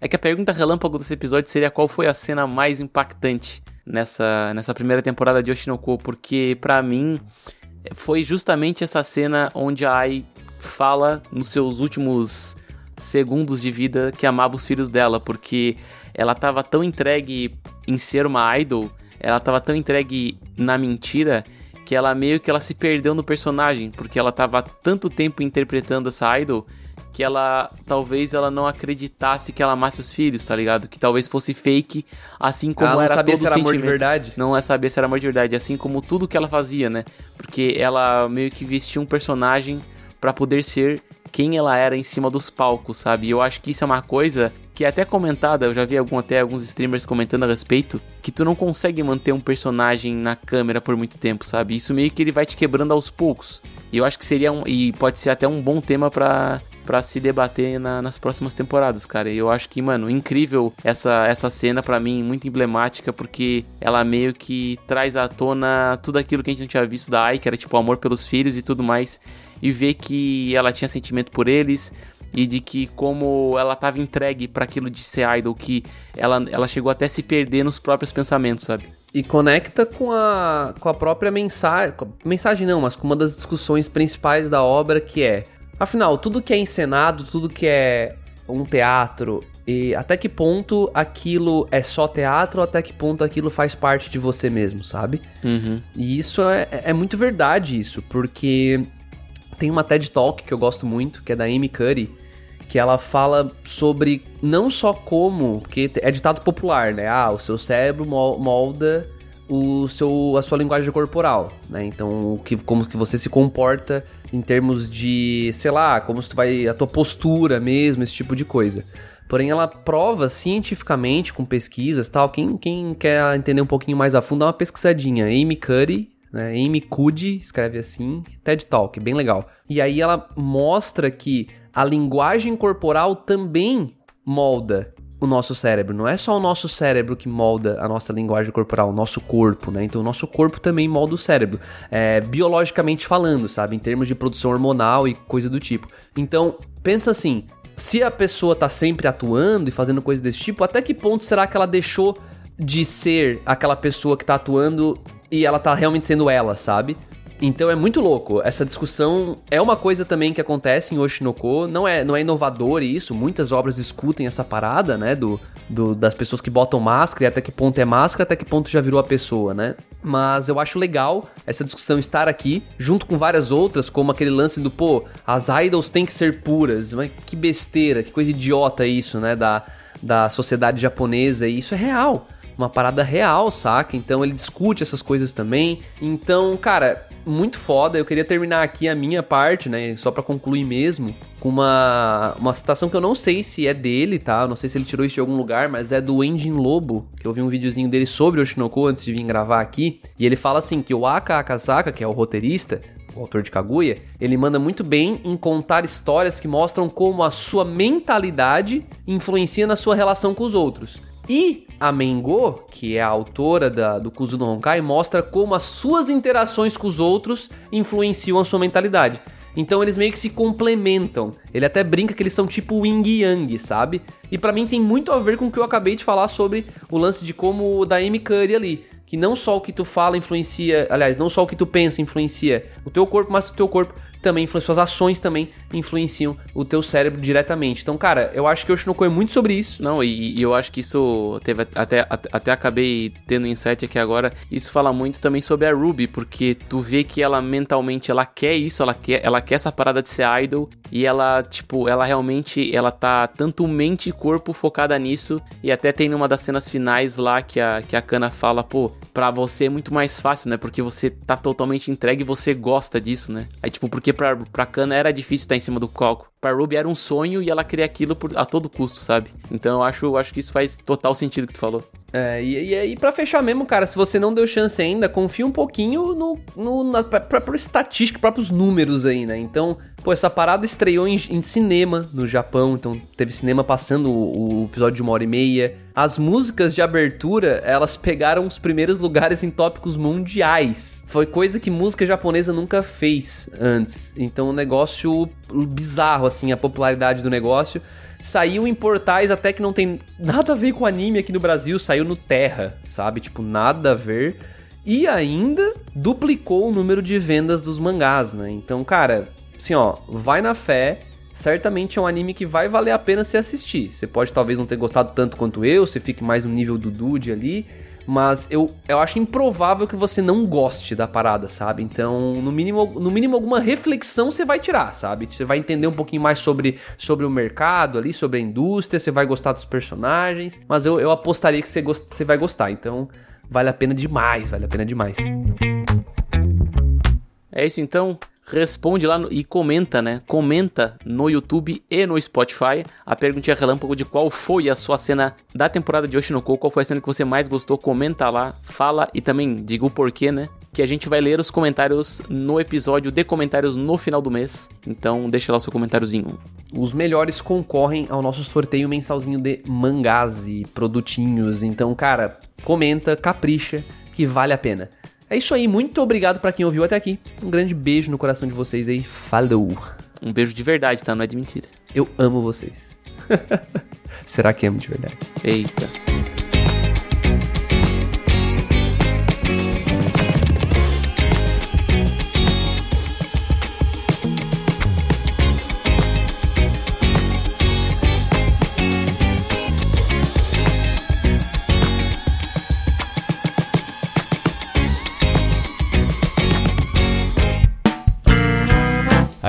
é que a pergunta relâmpago desse episódio seria qual foi a cena mais impactante nessa, nessa primeira temporada de Oshinoko, porque para mim foi justamente essa cena onde a Ai fala nos seus últimos segundos de vida que amava os filhos dela, porque ela tava tão entregue em ser uma idol, ela tava tão entregue na mentira que ela meio que ela se perdeu no personagem, porque ela tava tanto tempo interpretando essa idol que ela talvez ela não acreditasse que ela amasse os filhos, tá ligado? Que talvez fosse fake, assim como ela não era sabia todo se era amor de verdade. Não é saber se era amor de verdade, assim como tudo que ela fazia, né? Porque ela meio que vestia um personagem pra poder ser quem ela era em cima dos palcos, sabe? E eu acho que isso é uma coisa que é até comentada, eu já vi algum, até alguns streamers comentando a respeito, que tu não consegue manter um personagem na câmera por muito tempo, sabe? Isso meio que ele vai te quebrando aos poucos. E eu acho que seria um. E pode ser até um bom tema pra, pra se debater na- nas próximas temporadas, cara. E eu acho que, mano, incrível essa, essa cena pra mim, muito emblemática, porque ela meio que traz à tona tudo aquilo que a gente não tinha visto da Ai, que era tipo amor pelos filhos e tudo mais. E ver que ela tinha sentimento por eles. E de que como ela tava entregue pra aquilo de ser idol, que ela, ela chegou até a se perder nos próprios pensamentos, sabe? E conecta com a, com a própria mensagem. Mensagem não, mas com uma das discussões principais da obra, que é. Afinal, tudo que é encenado, tudo que é um teatro, e até que ponto aquilo é só teatro, ou até que ponto aquilo faz parte de você mesmo, sabe? Uhum. E isso é, é muito verdade, isso, porque tem uma TED Talk que eu gosto muito, que é da Amy Curry, que ela fala sobre não só como, porque é ditado popular, né? Ah, o seu cérebro mol- molda o seu, a sua linguagem corporal, né? Então, o que, como que você se comporta em termos de, sei lá, como se tu vai, a tua postura mesmo, esse tipo de coisa. Porém, ela prova cientificamente, com pesquisas tal. Quem, quem quer entender um pouquinho mais a fundo, dá uma pesquisadinha. Amy Curry, né? Amy Cuddy, escreve assim, TED Talk, bem legal. E aí ela mostra que a linguagem corporal também molda o nosso cérebro. Não é só o nosso cérebro que molda a nossa linguagem corporal, o nosso corpo, né? Então o nosso corpo também molda o cérebro, é, biologicamente falando, sabe? Em termos de produção hormonal e coisa do tipo. Então, pensa assim, se a pessoa tá sempre atuando e fazendo coisas desse tipo, até que ponto será que ela deixou de ser aquela pessoa que tá atuando e ela tá realmente sendo ela, sabe? Então é muito louco. Essa discussão é uma coisa também que acontece em Oshinoko. Não é, não é inovador isso. Muitas obras discutem essa parada, né? Do, do- das pessoas que botam máscara e até que ponto é máscara, até que ponto já virou a pessoa, né? Mas eu acho legal essa discussão estar aqui, junto com várias outras, como aquele lance do, pô, as idols têm que ser puras. Mas que besteira, que coisa idiota isso, né? Da, da sociedade japonesa. E isso é real uma parada real, saca? Então ele discute essas coisas também. Então, cara, muito foda. Eu queria terminar aqui a minha parte, né? Só pra concluir mesmo, com uma, uma citação que eu não sei se é dele, tá? Eu não sei se ele tirou isso de algum lugar, mas é do Engin Lobo, que eu vi um videozinho dele sobre o Oshinoko antes de vir gravar aqui. E ele fala assim que o Aka Akasaka, que é o roteirista, o autor de Kaguya, ele manda muito bem em contar histórias que mostram como a sua mentalidade influencia na sua relação com os outros. E a Mengo, que é a autora da- do Kuzu no Honkai, mostra como as suas interações com os outros influenciam a sua mentalidade. Então eles meio que se complementam. Ele até brinca que eles são tipo yin yang, sabe? E pra mim tem muito a ver com o que eu acabei de falar sobre o lance de como o da Amy Curry ali. Que não só o que tu fala influencia, aliás, não só o que tu pensa influencia o teu corpo, mas o teu corpo também influencia, suas ações também influenciam o teu cérebro diretamente. Então, cara, eu acho que o Oshinoko é muito sobre isso. Não, e, e eu acho que isso teve até, até, até acabei tendo insight aqui agora. Isso fala muito também sobre a Ruby, porque tu vê que ela mentalmente ela quer isso, ela quer, ela quer essa parada de ser idol e ela, tipo, ela realmente ela tá tanto mente e corpo focada nisso. E até tem numa das cenas finais lá que a, que a Kana fala, pô, pra você é muito mais fácil, né? Porque você tá totalmente entregue e você gosta disso, né? Aí, tipo, porque pra, pra Kana era difícil estar em cima do coco. Pra Ruby era um sonho e ela queria aquilo por, a todo custo, sabe? Então eu acho, eu acho que isso faz total sentido que tu falou. É, e, e aí, pra fechar mesmo, cara, se você não deu chance ainda, confia um pouquinho no, no, na própria estatística, próprios números aí, né? Então, pô, essa parada estreou em, em cinema no Japão, então teve cinema passando o, o, episódio de uma hora e meia. As músicas de abertura, elas pegaram os primeiros lugares em tópicos mundiais. Foi coisa que música japonesa nunca fez antes. Então, um negócio bizarro, assim, a popularidade do negócio saiu em portais até que não tem nada a ver com anime aqui no Brasil, saiu no Terra, sabe? Tipo, nada a ver. E ainda duplicou o número de vendas dos mangás, né? Então, cara, assim, ó, vai na fé. Certamente é um anime que vai valer a pena se assistir. Você pode talvez não ter gostado tanto quanto eu, você fique mais no nível do Dude ali, mas eu, eu acho improvável que você não goste da parada, sabe? Então, no mínimo, no mínimo alguma reflexão você vai tirar, sabe? Você vai entender um pouquinho mais sobre, sobre o mercado ali, sobre a indústria, você vai gostar dos personagens, mas eu, eu apostaria que você, gost, você vai gostar, então vale a pena demais, vale a pena demais. É isso então responde lá no, e comenta, né? Comenta no YouTube e no Spotify a perguntinha relâmpago de qual foi a sua cena da temporada de Oshinoko, qual foi a cena que você mais gostou, comenta lá, fala e também diga o porquê, né? Que a gente vai ler os comentários no episódio de comentários no final do mês. Então deixa lá o seu comentáriozinho. Os melhores concorrem ao nosso sorteio mensalzinho de mangás e produtinhos. Então, cara, comenta, capricha, que vale a pena. É isso aí, muito obrigado para quem ouviu até aqui. Um grande beijo no coração de vocês aí. Falou! Um beijo de verdade, tá? Não é de mentira. Eu amo vocês. *laughs* Será que amo de verdade? Eita.